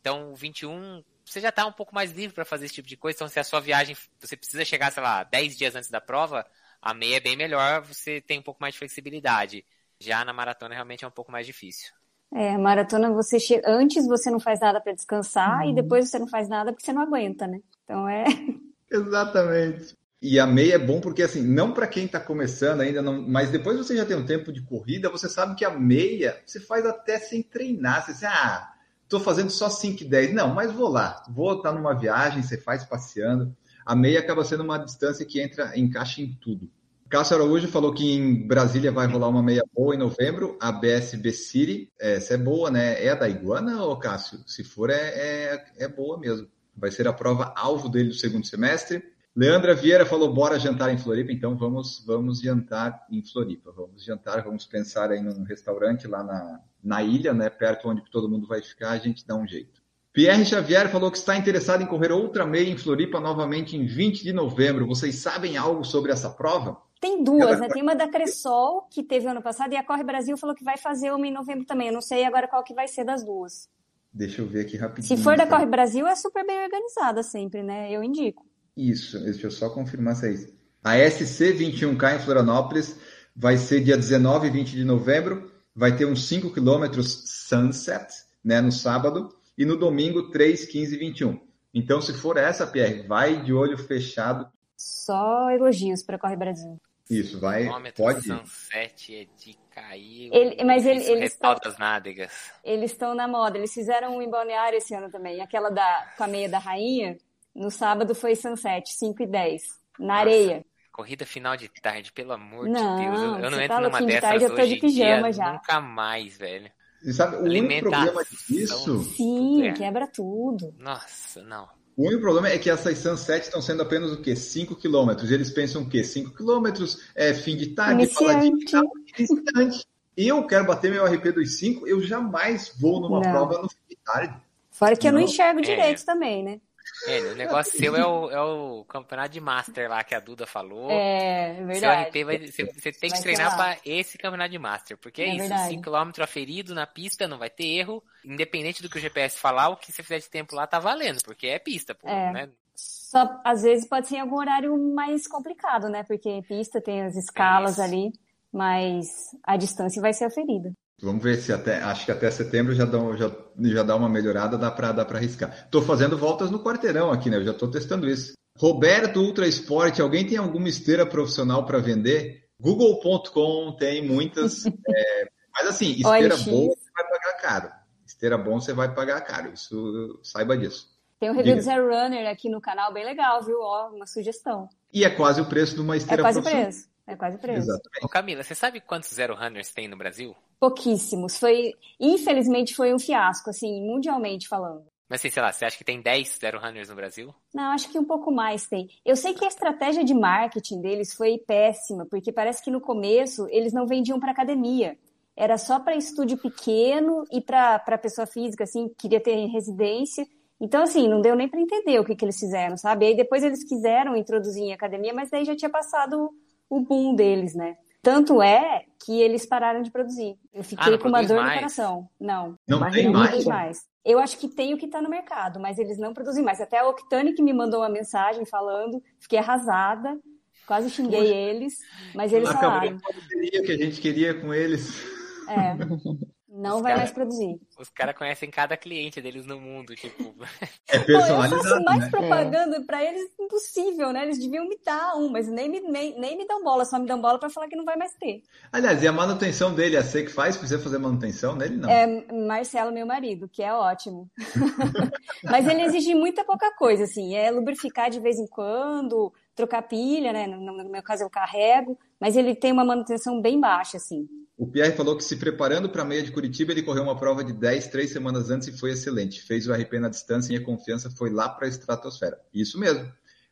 Então, o 21, você já está um pouco mais livre para fazer esse tipo de coisa. Então, se a sua viagem, você precisa chegar, sei lá, 10 dias antes da prova, a meia é bem melhor, você tem um pouco mais de flexibilidade. Já na maratona, realmente é um pouco mais difícil. É, maratona você chega, antes você não faz nada para descansar uhum. e depois você não faz nada porque você não aguenta, né? Então é. Exatamente. E a meia é bom porque assim, não para quem está começando ainda, não, mas depois você já tem um tempo de corrida, você sabe que a meia você faz até sem treinar. Você diz, ah, tô fazendo só 5 e 10. Não, mas vou lá, vou estar tá numa viagem, você faz passeando. A meia acaba sendo uma distância que entra, encaixa em tudo. Cássio Araújo falou que em Brasília vai rolar uma meia boa em novembro, a BSB City. Essa é boa, né? É a da Iguana, ô Cássio? Se for, é, é, é boa mesmo. Vai ser a prova alvo dele do segundo semestre. Leandra Vieira falou: bora jantar em Floripa, então vamos, vamos jantar em Floripa. Vamos jantar, vamos pensar aí num restaurante lá na, na ilha, né? Perto onde todo mundo vai ficar, a gente dá um jeito. Pierre Xavier falou que está interessado em correr outra meia em Floripa novamente em 20 de novembro. Vocês sabem algo sobre essa prova? Tem duas, né? Tem uma da Cressol, que teve ano passado, e a Corre Brasil falou que vai fazer uma em novembro também. Eu não sei agora qual que vai ser das duas. Deixa eu ver aqui rapidinho. Se for da Corre Brasil, é super bem organizada sempre, né? Eu indico. Isso, deixa eu só confirmar se é isso. A SC21K em Florianópolis vai ser dia 19 e 20 de novembro. Vai ter uns 5 quilômetros sunset, né, no sábado. E no domingo, 3, 15 e 21. Então, se for essa, Pierre, vai de olho fechado. Só elogios para Corre Brasil. Isso, vai. Pode. Sunset é de cair. Ele, mas ele, eles estão. das nádegas. Eles estão na moda. Eles fizeram um em Balneário esse ano também. Aquela da, com a meia da rainha. No sábado foi Sunset, 5 e 10. Na Nossa, areia. Corrida final de tarde, pelo amor não, de Deus. Eu, eu não entro tá numa dessas tarde, hoje de pijama dia, já. Nunca mais, velho. E sabe, o único problema disso... Sim, é. quebra tudo. Nossa, não. O único problema é que essas Sunset estão sendo apenas o quê? 5 quilômetros. Eles pensam o quê? 5 quilômetros, é fim de tarde, iniciante. Eu quero bater meu RP dos 5, eu jamais vou numa não. prova no fim de tarde. Fora que não. eu não enxergo é. direito também, né? É, o negócio seu é o, é o campeonato de Master lá que a Duda falou. É, é verdade. Seu vai, você, você tem que treinar para esse campeonato de Master. Porque é, é isso, 5km aferido na pista, não vai ter erro. Independente do que o GPS falar, o que você fizer de tempo lá tá valendo, porque é pista, pô, é. né? Só, às vezes pode ser em algum horário mais complicado, né? Porque pista tem as escalas ali, mas a distância vai ser aferida. Vamos ver se até. Acho que até setembro já dá, já, já dá uma melhorada, dá para dá arriscar. Estou fazendo voltas no quarteirão aqui, né? Eu já estou testando isso. Roberto Ultra Sport, alguém tem alguma esteira profissional para vender? Google.com tem muitas. é, mas assim, esteira boa você vai pagar caro. Esteira bom você vai pagar caro. Isso saiba disso. Tem um review do Zero Runner aqui no canal, bem legal, viu? Ó, uma sugestão. E é quase o preço de uma esteira é quase profissional. Preço. É quase preço. Ô Camila, você sabe quantos Zero Runners tem no Brasil? Pouquíssimos. Foi, infelizmente, foi um fiasco, assim, mundialmente falando. Mas assim, sei lá, você acha que tem 10 Zero Runners no Brasil? Não, acho que um pouco mais tem. Eu sei que a estratégia de marketing deles foi péssima, porque parece que no começo eles não vendiam para academia. Era só para estúdio pequeno e para pessoa física, assim, queria ter residência. Então, assim, não deu nem para entender o que, que eles fizeram, sabe? Aí depois eles quiseram introduzir em academia, mas daí já tinha passado o boom deles, né? Tanto é que eles pararam de produzir. Eu fiquei Ah, com uma dor mais? no coração. Não, Não Mas tem não mais? produz mais. Eu acho que tem o que tá no mercado, mas eles não produzem mais. Até a Octane que me mandou uma mensagem falando, fiquei arrasada, quase xinguei eles, mas eles Acabou falaram, a parceria que a gente queria com eles. é, não Os vai cara- mais produzir. Os caras conhecem cada cliente deles no mundo, tipo. É Pô, eu faço personalizado, mais né? propaganda pra eles impossível, né? Eles deviam me dar um, mas nem me, nem, nem me dão bola, só me dão bola pra falar que não vai mais ter. Aliás, e a manutenção dele, a C que faz? Precisa fazer manutenção nele? Não. É Marcelo, meu marido, que é ótimo. Mas ele exige muita pouca coisa, assim. É lubrificar de vez em quando, trocar pilha, né? No, no meu caso eu carrego, mas ele tem uma manutenção bem baixa, assim. O Pierre falou que se preparando para a meia de Curitiba, ele correu uma prova de 10, três semanas antes e foi excelente. Fez o RP na distância e a confiança foi lá para a estratosfera. Isso mesmo.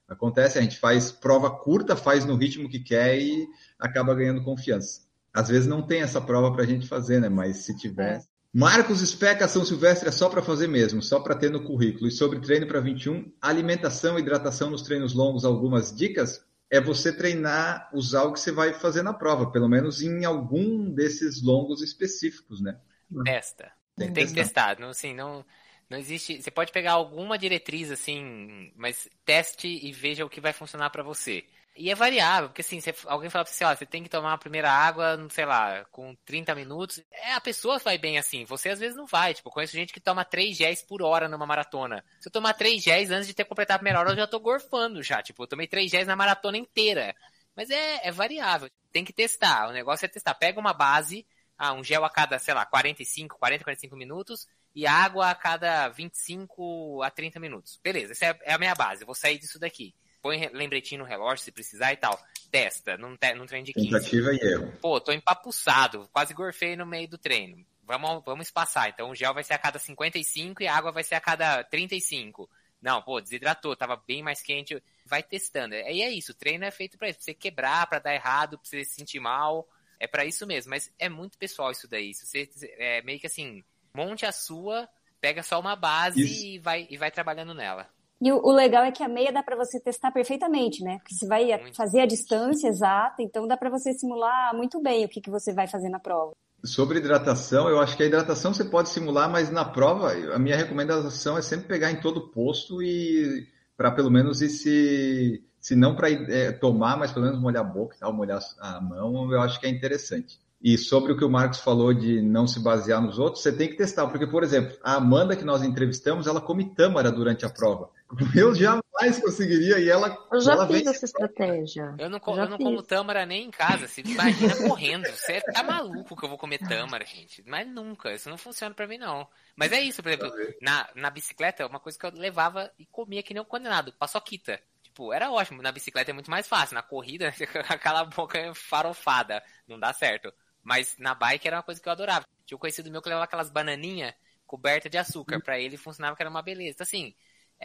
Acontece, a gente faz prova curta, faz no ritmo que quer e acaba ganhando confiança. Às vezes não tem essa prova para a gente fazer, né? Mas se tiver. É. Marcos Especa São Silvestre é só para fazer mesmo, só para ter no currículo. E sobre treino para 21, alimentação e hidratação nos treinos longos, algumas dicas? É você treinar, usar o que você vai fazer na prova, pelo menos em algum desses longos específicos, né? Testa. Tem Tem, que testar. Não, assim, não, não existe. Você pode pegar alguma diretriz, assim, mas teste e veja o que vai funcionar pra você. E é variável, porque assim, alguém fala pra você, ó, você tem que tomar a primeira água, sei lá, com 30 minutos. É, a pessoa vai bem assim, você às vezes não vai. Tipo, conheço gente que toma 3 géis por hora numa maratona. Se eu tomar 3 géis antes de ter completado a primeira hora, eu já tô gorfando já. Tipo, eu tomei 3 géis na maratona inteira. Mas é, é variável. Tem que testar. O negócio é testar. Pega uma base, ah, um gel a cada, sei lá, 45, 40, 45 minutos e água a cada 25 a 30 minutos. Beleza, essa é, é a minha base. Eu vou sair disso daqui. Põe re- lembretinho no relógio se precisar e tal. Testa, não, te, não treino de 15. Tentativa e erro. Pô, tô empapuçado, quase gorfei no meio do treino. Vamos, vamos espaçar. Então o gel vai ser a cada 55 e a água vai ser a cada 35. Não, pô, desidratou, tava bem mais quente. Vai testando. E é isso, o treino é feito pra você quebrar, pra dar errado, pra você se sentir mal. É pra isso mesmo, mas é muito pessoal isso daí. Se você é meio que assim, monte a sua, pega só uma base Isso. e vai, e vai trabalhando nela. E o, o legal é que a meia dá pra você testar perfeitamente, né? Porque você vai Muito. fazer a distância exata, então dá pra você simular muito bem o que, que você vai fazer na prova. Sobre hidratação, eu acho que a hidratação você pode simular, mas na prova, a minha recomendação é sempre pegar em todo posto e para pelo menos ir se, se não para tomar, mas pelo menos molhar a boca e tal, molhar a mão, eu acho que é interessante. E sobre o que o Marcos falou de não se basear nos outros, você tem que testar, porque, por exemplo, a Amanda que nós entrevistamos, ela come tâmara durante a prova. Eu jamais conseguiria e ela. Eu já ela fiz essa estratégia. Eu não, eu não como tâmara nem em casa. Você imagina correndo. Você tá maluco que eu vou comer tâmara, gente. Mas nunca. Isso não funciona pra mim, não. Mas é isso, por exemplo, na, na bicicleta, uma coisa que eu levava e comia que nem um condenado. Paçoquita. Tipo, era ótimo. Na bicicleta é muito mais fácil. Na corrida, aquela boca farofada. Não dá certo. Mas na bike era uma coisa que eu adorava. Tinha um conhecido meu que levava aquelas bananinhas cobertas de açúcar. Pra ele funcionava que era uma beleza. Então, assim,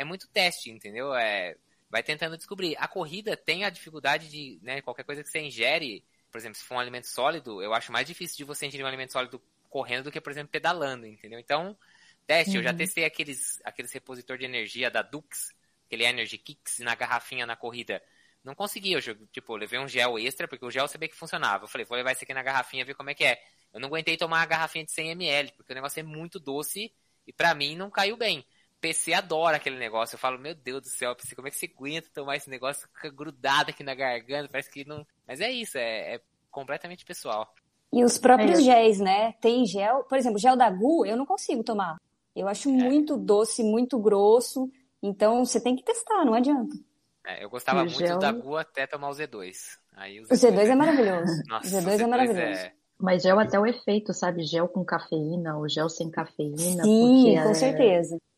é muito teste, entendeu? É, vai tentando descobrir. A corrida tem a dificuldade de, né, qualquer coisa que você ingere, por exemplo, se for um alimento sólido, eu acho mais difícil de você ingerir um alimento sólido correndo do que, por exemplo, pedalando, entendeu? Então, teste. Eu já testei aqueles, aqueles repositor de energia da Dux, aquele Energy Kicks na garrafinha na corrida. Não consegui, eu jogo- tipo, eu levei um gel extra, porque o gel eu sabia que funcionava. Eu falei, vou levar esse aqui na garrafinha, ver como é que é. Eu não aguentei tomar a garrafinha de 100ml, porque o negócio é muito doce e pra mim não caiu bem. PC adora aquele negócio. Eu falo, meu Deus do céu, PC, como é que você aguenta tomar esse negócio? Fica grudado aqui na garganta, parece que não. Mas é isso, é, é completamente pessoal. E os próprios É. géis, né? Tem gel, por exemplo, gel da Gu, eu não consigo tomar. Eu acho muito doce, muito grosso. Então você tem que testar, não adianta. É, eu gostava E o muito gel? da Gu até tomar o Z2. Aí O Z2 é maravilhoso. Nossa, o Z2 é maravilhoso. é- Mas gel até o efeito, sabe? Gel com cafeína ou gel sem cafeína. Sim, com é-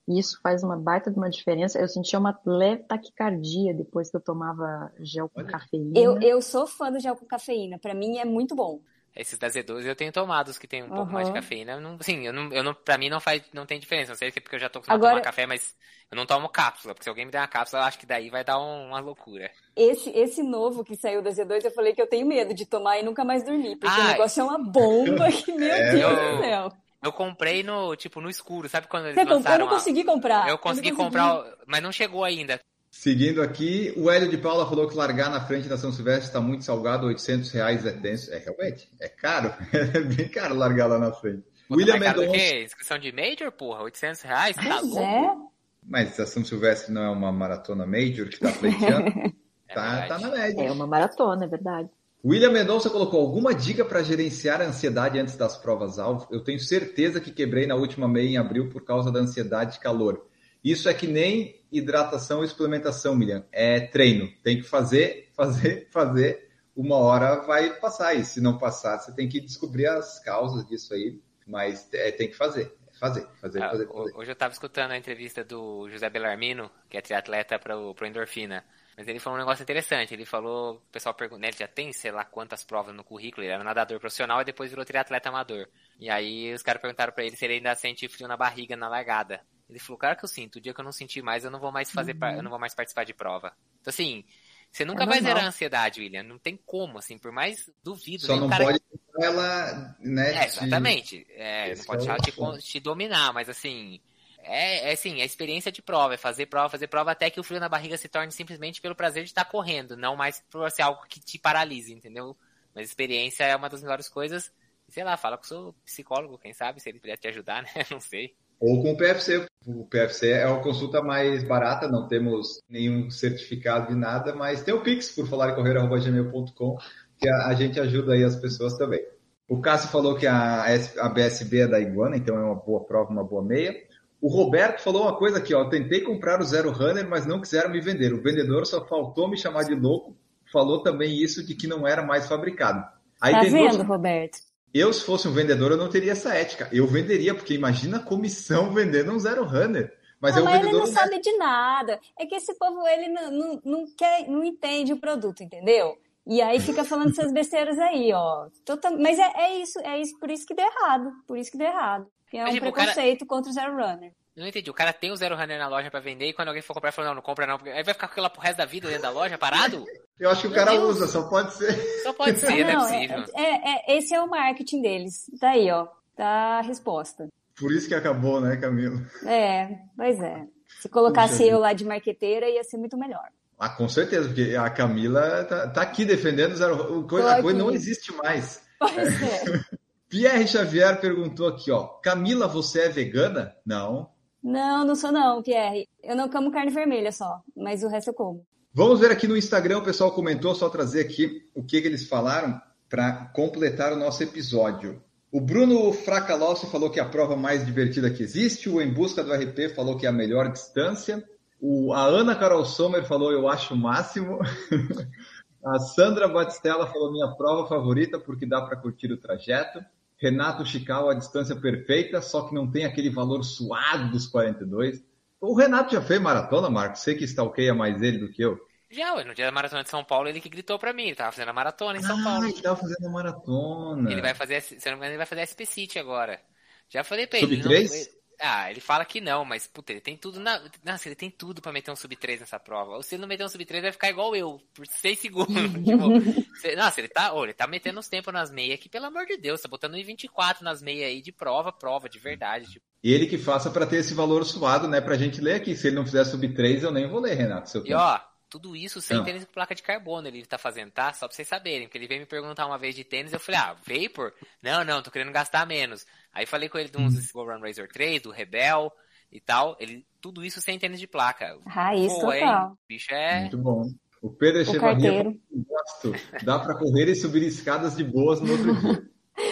certeza. Isso faz uma baita de uma diferença. Eu sentia uma leve taquicardia depois que eu tomava gel com Olha. cafeína. Eu, eu sou fã do gel com cafeína. Pra mim é muito bom. Esses da Z12 eu tenho tomado, os que tem um pouco Aham. mais de cafeína. Eu Não, sim, eu não, eu não, pra mim não faz, não tem diferença. Não sei se é porque eu já tô acostumado Agora- a tomar café, mas eu não tomo cápsula. Porque se alguém me der uma cápsula, eu acho que daí vai dar um- uma loucura. Esse, esse novo que saiu da Z2, eu falei que eu tenho medo de tomar e nunca mais dormir. Porque o negócio é uma bomba que, meu Deus eu- do céu. Eu comprei no, tipo, no escuro, sabe quando eles Você comprou? Eu lançaram não a- consegui comprar. Eu consegui não comprar, o- mas não chegou ainda. Seguindo aqui, o Hélio de Paula falou que largar na frente da São Silvestre está muito salgado, 800 reais é tenso. É, realmente, é caro. É bem caro largar lá na frente. Pô, William tá Mendonça... Inscrição de Major, porra, 800 reais? Tá pois é. Mas a São Silvestre não é uma maratona Major que está pleiteando? é tá, tá na média. É uma maratona, é verdade. William Mendonça colocou alguma dica para gerenciar a ansiedade antes das provas-alvo? Eu tenho certeza que quebrei na última meia em abril por causa da ansiedade e calor. Isso é que nem hidratação e suplementação, Miriam. É treino. Tem que fazer, fazer, fazer. Uma hora vai passar. E se não passar, você tem que descobrir as causas disso aí. Mas é, tem que fazer. Fazer, fazer, ah, fazer, fazer. Hoje eu estava escutando a entrevista do José Belarmino, que é triatleta para o Endorfina. Mas ele falou um negócio interessante. Ele falou, o pessoal perguntou, né, ele já tem sei lá quantas provas no currículo, ele era nadador profissional e depois virou triatleta amador. E aí os caras perguntaram para ele se ele ainda sente frio na barriga na largada. Ele falou, cara que eu sinto, o dia que eu não sentir mais, eu não vou mais fazer, uhum. eu não vou mais participar de prova. Então assim, você nunca é vai zerar a ansiedade, William. Não tem como, assim, por mais duvido. Só não cara... pode ela, né? É, exatamente. É, não pode deixar te, te, dominar, mas assim. É, é assim, é experiência de prova, é fazer prova, fazer prova até que o frio na barriga se torne simplesmente pelo prazer de estar correndo, não mais por ser algo que te paralise, entendeu? Mas experiência é uma das melhores coisas. Sei lá, fala com o seu psicólogo, quem sabe, se ele puder te ajudar, né? Não sei. Ou com o PFC. O PFC é uma consulta mais barata, não temos nenhum certificado de nada, mas tem o Pix, por falar correr.gmail.com, que a, a, gente ajuda aí as pessoas também. O Cássio falou que a, a BSB é da Iguana, então é uma boa prova, uma boa meia. O Roberto falou uma coisa aqui, ó. Tentei comprar o Zero Runner, mas não quiseram me vender. O vendedor só faltou me chamar de louco. Falou também isso de que não era mais fabricado. Aí tá vendo. Roberto? Eu, se fosse um vendedor, eu não teria essa ética. Eu venderia, porque imagina a comissão vendendo um zero runner. Mas, não, é um mas ele não sabe de nada. É que esse povo, ele não, não, não, quer, não entende o produto, entendeu? E aí fica falando essas besteiras aí, ó. Total... Mas é, é isso, é isso, por isso que deu errado. Por isso que deu errado. É um tipo, preconceito cara... contra o zero runner. Eu não entendi. O cara tem o Zero Runner na loja pra vender e quando alguém for comprar, fala, não, não compra não. Aí vai ficar com aquela pro resto da vida dentro da loja, parado? Eu acho que o cara Deus. usa, só pode ser. Só pode ser, não, é possível. É, é, esse é o marketing deles. Daí, tá ó. Tá a resposta. Por isso que acabou, né, Camilo? É, pois é. Se colocasse Puxa eu lá de marqueteira, ia ser muito melhor. Ah, com certeza, porque a Camila tá, tá aqui defendendo o Zero Coisa, a coisa não existe mais. Pois é. Pierre Xavier perguntou aqui, ó. Camila, você é vegana? Não. Não, não sou não, Pierre. Eu não como carne vermelha só, mas o resto eu como. Vamos ver aqui no Instagram, o pessoal comentou, só trazer aqui o que, que eles falaram para completar o nosso episódio. O Bruno Fracalossi falou que é a prova mais divertida que existe, o Em Busca do RP falou que é a melhor distância, o, a Ana Carol Sommer falou eu acho o máximo, a Sandra Batistella falou minha prova favorita porque dá para curtir o trajeto, Renato Chical, a distância perfeita, só que não tem aquele valor suado dos 42. O Renato já fez maratona, Marcos? Você que stalkeia mais ele do que eu. Já, no dia da maratona de São Paulo, ele que gritou pra mim. Ele tava fazendo a maratona em São ah, Paulo. ele tava fazendo a maratona. Ele vai fazer, se não me engano, ele vai fazer SP City agora. Já falei pra ele. Sub 3? Ah, ele fala que não, mas, puta, ele tem tudo na. Nossa, ele tem tudo pra meter um sub 3 nessa prova. Ou se ele não meter um sub 3, vai ficar igual eu, por 6 segundos. tipo, nossa, ele tá. Oh, ele tá metendo uns tempos nas meias que, pelo amor de Deus, tá botando em 24 nas meias aí de prova, prova, de verdade. Tipo. E ele que faça pra ter esse valor suado, né? Pra gente ler aqui. Se ele não fizer sub 3, eu nem vou ler, Renato. E ó, tudo isso sem não. tênis com placa de carbono ele tá fazendo, tá? Só pra vocês saberem. Porque ele veio me perguntar uma vez de tênis, eu falei, ah, Vapor? Não, não, tô querendo gastar menos. Aí falei com ele de uns hum. Run Razor 3, do Rebel e tal. Ele, tudo isso sem tênis de placa. Raiz Pô, total. o bicho é... Muito bom. O Pedro Echevarria, gosto. Dá para correr e subir escadas de boas no outro dia.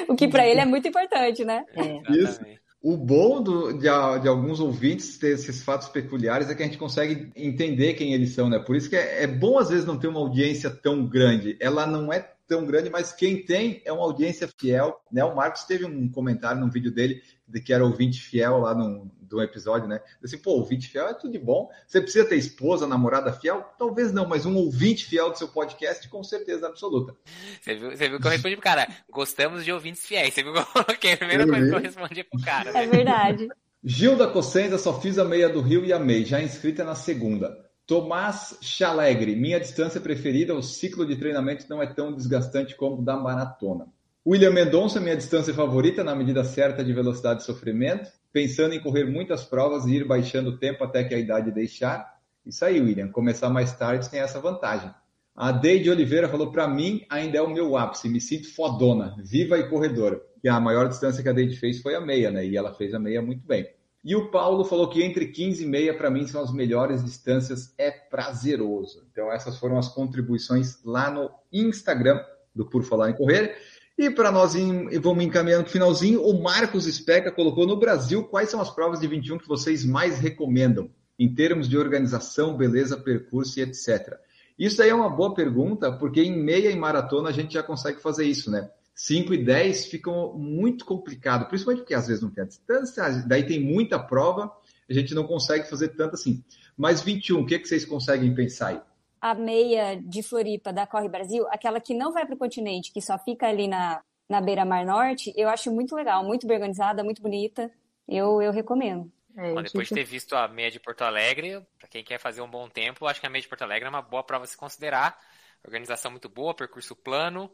o que para ele é muito importante, né? É. Isso. O bom do, de, de, alguns ouvintes ter esses fatos peculiares é que a gente consegue entender quem eles são, né? Por isso que é, é bom às vezes não ter uma audiência tão grande. Ela não é tão grande, mas quem tem é uma audiência fiel, né? O Marcos teve um comentário num vídeo dele de que era ouvinte fiel lá no, do episódio, né? Assim, pô, ouvinte fiel é tudo de bom. Você precisa ter esposa, namorada fiel? Talvez não, mas um ouvinte fiel do seu podcast, com certeza absoluta. Você viu, você viu que eu respondi pro cara, gostamos de ouvintes fiéis. Você viu que eu coloquei a primeira eu coisa vi. que eu respondi pro cara. Né? É verdade. Gilda Cossenza, só fiz a meia do Rio e amei, já inscrita na segunda. Tomás Chalegre, minha distância preferida, o ciclo de treinamento não é tão desgastante como o da maratona. William Mendonça, minha distância favorita, na medida certa de velocidade e sofrimento, pensando em correr muitas provas e ir baixando o tempo até que a idade deixar. Isso aí, William. Começar mais tarde tem essa vantagem. A Deide Oliveira falou: para mim, ainda é o meu ápice. Me sinto fodona, viva e corredora. E a maior distância que a Deide fez foi a meia, né? E ela fez a meia muito bem. E o Paulo falou que entre 15 e meia, para mim, são as melhores distâncias. É prazeroso. Então, essas foram as contribuições lá no Instagram do Por Falar em Correr. E para nós ir, vamos encaminhando para o finalzinho, o Marcos Speca colocou no Brasil quais são as provas de 21 que vocês mais recomendam, em termos de organização, beleza, percurso e etc. Isso aí é uma boa pergunta, porque em meia e maratona a gente já consegue fazer isso, né? 5 e 10 ficam muito complicado, principalmente porque às vezes não tem a distância, daí tem muita prova, a gente não consegue fazer tanto assim. Mas 21, o que, que vocês conseguem pensar aí? A meia de Floripa da Corre Brasil, aquela que não vai para o continente, que só fica ali na, na beira-mar norte, eu acho muito legal, muito bem organizada, muito bonita. Eu, eu recomendo. É, Bom, depois de ter visto a meia de Porto Alegre, para quem quer fazer um bom tempo, acho que a meia de Porto Alegre é uma boa prova a se considerar. Organização muito boa, percurso plano,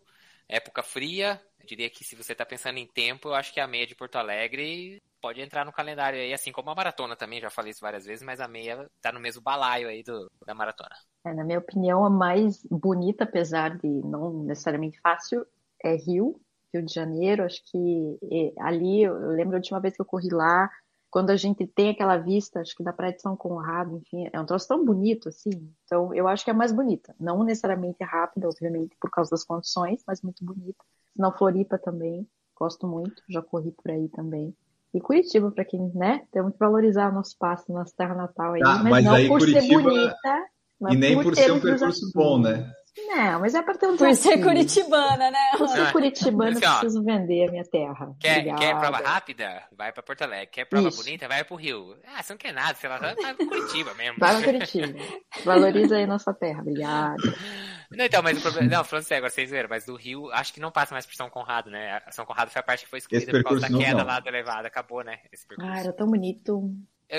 época fria. Eu diria que se você está pensando em tempo, eu acho que a meia de Porto Alegre pode entrar no calendário aí, assim como a maratona também, já falei isso várias vezes, mas a meia está no mesmo balaio aí do, da maratona. É, na minha opinião, a mais bonita, apesar de não necessariamente fácil, é Rio, Rio de Janeiro. Acho que ali, eu lembro a última vez que eu corri lá, quando a gente tem aquela vista, acho que da Praia de São Conrado, enfim, é um troço tão bonito assim. Então, eu acho que é a mais bonita. Não necessariamente rápida, obviamente, por causa das condições, mas muito bonita. Senão, Floripa também, gosto muito, já corri por aí também. E Curitiba, para quem, né, temos que valorizar o nosso espaço, nossa terra natal aí, tá, mas, mas, não aí, por Curitiba... ser bonita. E nem por ser um percurso bom, né? Não, mas é para ter um Por ser curitibana, né? Por ser curitibana, assim, preciso vender a minha terra. Quer, quer prova rápida? Vai para Porto Alegre. Quer prova Isso. bonita? Vai pro Rio. Ah, você não quer nada, sei lá, vai para Curitiba mesmo. Vai para Curitiba. Valoriza aí nossa terra. Obrigada. Não, então, mas o problema. Não, falando sério, agora vocês viram, mas do Rio, acho que não passa mais por São Conrado, né? São Conrado foi a parte que foi excluída por causa da queda não. lá do elevado. Acabou, né? Esse percurso. Ah, era tão bonito.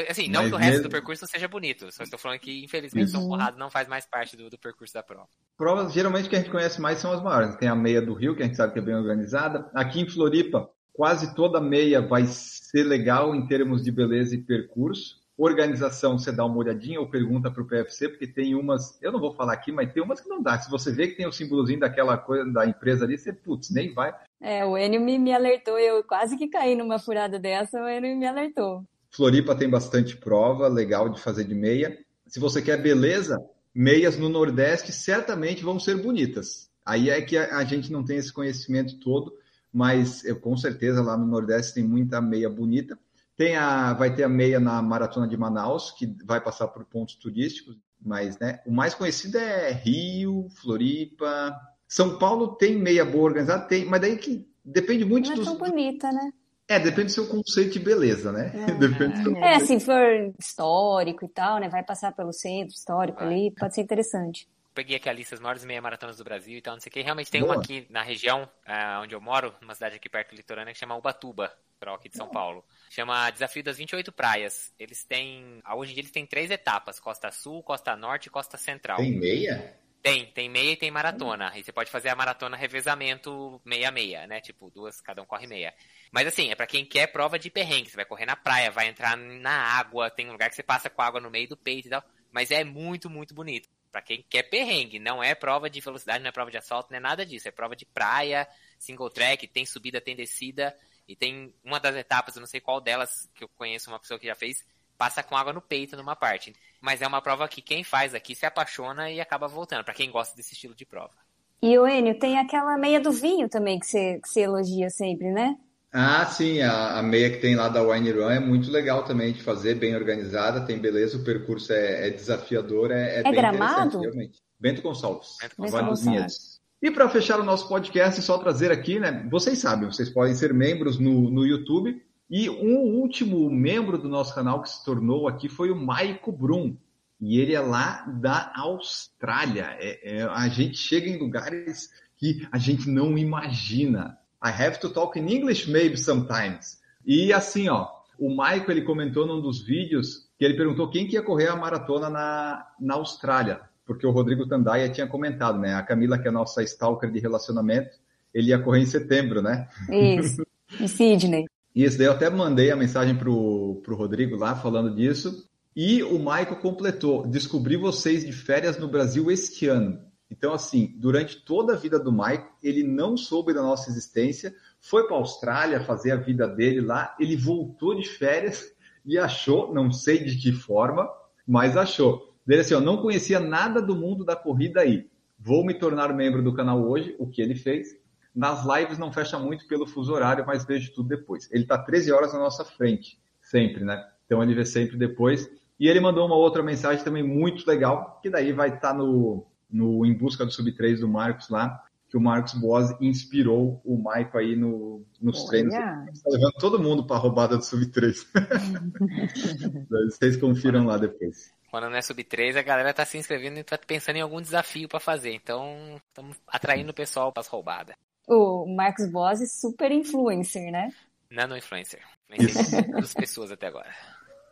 Assim, não Mas que o resto mesmo... do percurso seja bonito, só estou falando que, infelizmente, uhum. São Conrado não faz mais parte do, do, percurso da prova. Provas, geralmente, que a gente conhece mais são as maiores. Tem a meia do Rio, que a gente sabe que é bem organizada. Aqui em Floripa, quase toda meia vai ser legal em termos de beleza e percurso. Organização, você dá uma olhadinha ou pergunta para o PFC, porque tem umas, eu não vou falar aqui, mas tem umas que não dá. Se você vê que tem o símbolozinho daquela coisa da empresa ali, você, putz, nem vai. É, o Enio me, me alertou, eu quase que caí numa furada dessa, o Enio me alertou. Floripa tem bastante prova, legal de fazer de meia. Se você quer beleza, meias no Nordeste certamente vão ser bonitas. Aí é que a, gente não tem esse conhecimento todo, mas eu, com certeza lá no Nordeste tem muita meia bonita. Tem a, vai ter a meia na Maratona de Manaus, que vai passar por pontos turísticos, mas né, o mais conhecido é Rio, Floripa. São Paulo tem meia boa organizada, tem, mas daí que depende muito não dos. Não é tão bonita, né? É, depende do seu conceito de beleza, né? É, depende do seu é se for histórico e tal, né? Vai passar pelo centro histórico Vai. ali, pode ser interessante. Peguei aqui a lista das maiores meia maratonas do Brasil e tal, não sei o que. Realmente tem Boa. uma aqui na região uh, onde eu moro, numa cidade aqui perto do litorânea, que chama Ubatuba, aqui de São Paulo. Chama Desafio das 28 Praias. Eles têm. Hoje em dia eles têm três etapas: Costa Sul, Costa Norte e Costa Central. Tem meia? Tem, tem meia e tem maratona. E você pode fazer a maratona revezamento meia-meia, né? Tipo, duas, cada um corre meia. Mas assim, é para quem quer prova de perrengue. Você vai correr na praia, vai entrar na água, tem um lugar que você passa com água no meio do peito e tal. Mas é muito, muito bonito. Para quem quer perrengue, não é prova de velocidade, não é prova de assalto, não é nada disso. É prova de praia, single track, tem subida, tem descida. E tem uma das etapas, eu não sei qual delas, que eu conheço uma pessoa que já fez, passa com água no peito numa parte. Mas é uma prova que quem faz aqui se apaixona e acaba voltando, para quem gosta desse estilo de prova. E o Enio, tem aquela meia do vinho também que você, que você elogia sempre, né? Ah, sim, a, a, meia que tem lá da Wine Run é muito legal também de fazer, bem organizada, tem beleza, o percurso é, é desafiador, é, é, é bem gramado? realmente. Bento Gonçalves, Bento Gonçalves. E para fechar o nosso podcast, só trazer aqui, né? Vocês sabem, vocês podem ser membros no, no YouTube, e um último membro do nosso canal que se tornou aqui foi o Maico Brum. E ele é lá da Austrália. É, é, a gente chega em lugares que a gente não imagina. I have to talk in English maybe sometimes. E assim, ó, o Maico ele comentou num dos vídeos que ele perguntou quem que ia correr a maratona na, na Austrália, porque o Rodrigo Tandaia tinha comentado, né? A Camila, que é a nossa stalker de relacionamento, ele ia correr em setembro, né? Isso, em Sydney. Isso, daí eu até mandei a mensagem pro, pro Rodrigo lá falando disso. E o Michael completou: descobri vocês de férias no Brasil este ano. Então, assim, durante toda a vida do Michael, ele não soube da nossa existência, foi para a Austrália fazer a vida dele lá, ele voltou de férias e achou, não sei de que forma, mas achou. Ele assim, ó, não conhecia nada do mundo da corrida aí. Vou me tornar membro do canal hoje, o que ele fez. Nas lives não fecha muito pelo fuso horário, mas vejo tudo depois. Ele está 13 horas na nossa frente, sempre, né? Então ele vê sempre depois. E ele mandou uma outra mensagem também muito legal, que daí vai estar tá no, no Em Busca do Sub 3 do Marcos lá, que o Marcos Boas inspirou o Maico aí no, nos Olha. treinos. Está levando todo mundo para a roubada do Sub 3. Vocês confiram lá depois. Quando não é Sub 3, a galera está se inscrevendo e está pensando em algum desafio para fazer. Então, estamos atraindo o pessoal para as roubadas. O Marcos Boas é super influencer, né? Nano influencer. Influencer duas pessoas até agora.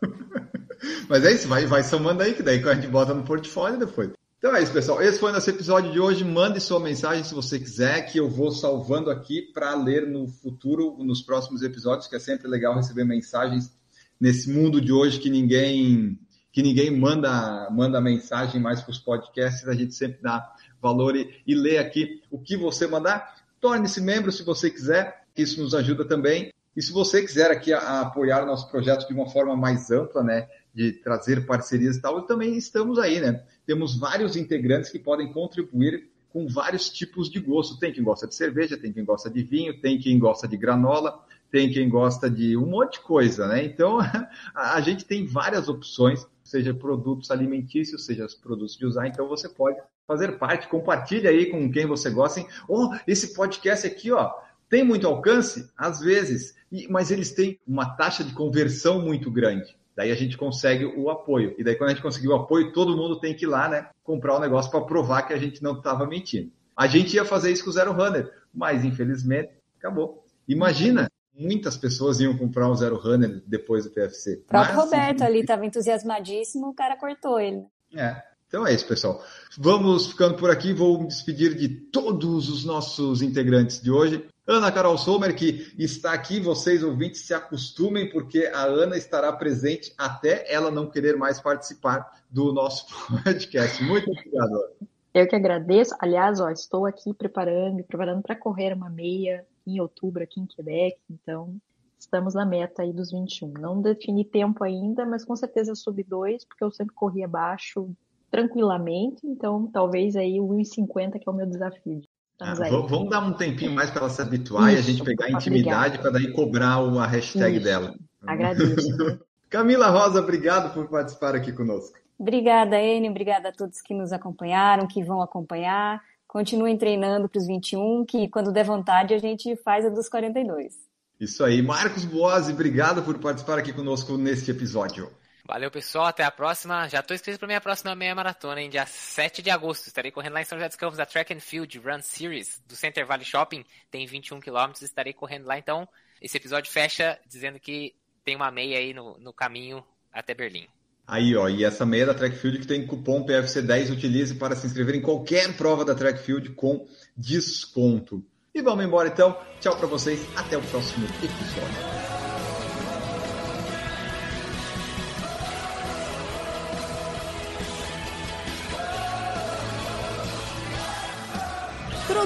Mas é isso, vai, vai somando aí, que daí a gente bota no portfólio depois. Então é isso, pessoal. Esse foi o nosso episódio de hoje. Mande sua mensagem se você quiser, que eu vou salvando aqui para ler no futuro, nos próximos episódios, que é sempre legal receber mensagens nesse mundo de hoje que ninguém que ninguém manda manda mensagem mais para os podcasts. A gente sempre dá valor e, e lê aqui o que você mandar. Torne-se membro se você quiser, isso nos ajuda também. E se você quiser aqui a, a apoiar o nosso projeto de uma forma mais ampla, né, de trazer parcerias e tal, também estamos aí, né? temos vários integrantes que podem contribuir com vários tipos de gosto. Tem quem gosta de cerveja, tem quem gosta de vinho, tem quem gosta de granola, tem quem gosta de um monte de coisa, né? Então, a gente tem várias opções, seja produtos alimentícios, seja produtos de usar, então você pode fazer parte, compartilha aí com quem você gosta. Oh, esse podcast aqui, ó, tem muito alcance? Às vezes, mas eles têm uma taxa de conversão muito grande. Daí a gente consegue o apoio. E daí, quando a gente conseguiu o apoio, todo mundo tem que ir lá, né? Comprar o um negócio para provar que a gente não estava mentindo. A gente ia fazer isso com o Zero Runner, mas infelizmente acabou. Imagina, muitas pessoas iam comprar um Zero Runner depois do PFC. O próprio mas, Roberto ali estava entusiasmadíssimo, o cara cortou ele. É. Então é isso, pessoal. Vamos ficando por aqui. Vou me despedir de todos os nossos integrantes de hoje. Ana Carol Sommer, que está aqui, vocês ouvintes se acostumem, porque a Ana estará presente até ela não querer mais participar do nosso podcast. Muito obrigado, Ana. Eu que agradeço. Aliás, ó, estou aqui preparando, preparando para correr uma meia em outubro aqui em Quebec, então estamos na meta aí dos 21. Não defini tempo ainda, mas com certeza sub 2, porque eu sempre corri abaixo tranquilamente, então talvez aí o 1,50 que é o meu desafio. Ah, vamos dar um tempinho mais para ela se habituar Isso, e a gente pegar a intimidade para daí cobrar a hashtag Isso. dela. Agradeço. Camila Rosa, obrigado por participar aqui conosco. Obrigada, Enio. Obrigada a todos que nos acompanharam, que vão acompanhar. Continuem treinando para os 21, que quando der vontade a gente faz a dos 42. Isso aí. Marcos Boazzi, obrigado por participar aqui conosco neste episódio. Valeu, pessoal. Até a próxima. Já estou inscrito para minha próxima meia maratona, em dia 7 de agosto. Estarei correndo lá em São José dos Campos, da Track and Field Run Series, do Center Valley Shopping. Tem 21 km. Estarei correndo lá. Então, esse episódio fecha dizendo que tem uma meia aí no, no caminho até Berlim. Aí, ó, e essa meia da Track Field que tem cupom PFC10, utilize para se inscrever em qualquer prova da Track Field com desconto. E vamos embora então. Tchau para vocês. Até o próximo episódio.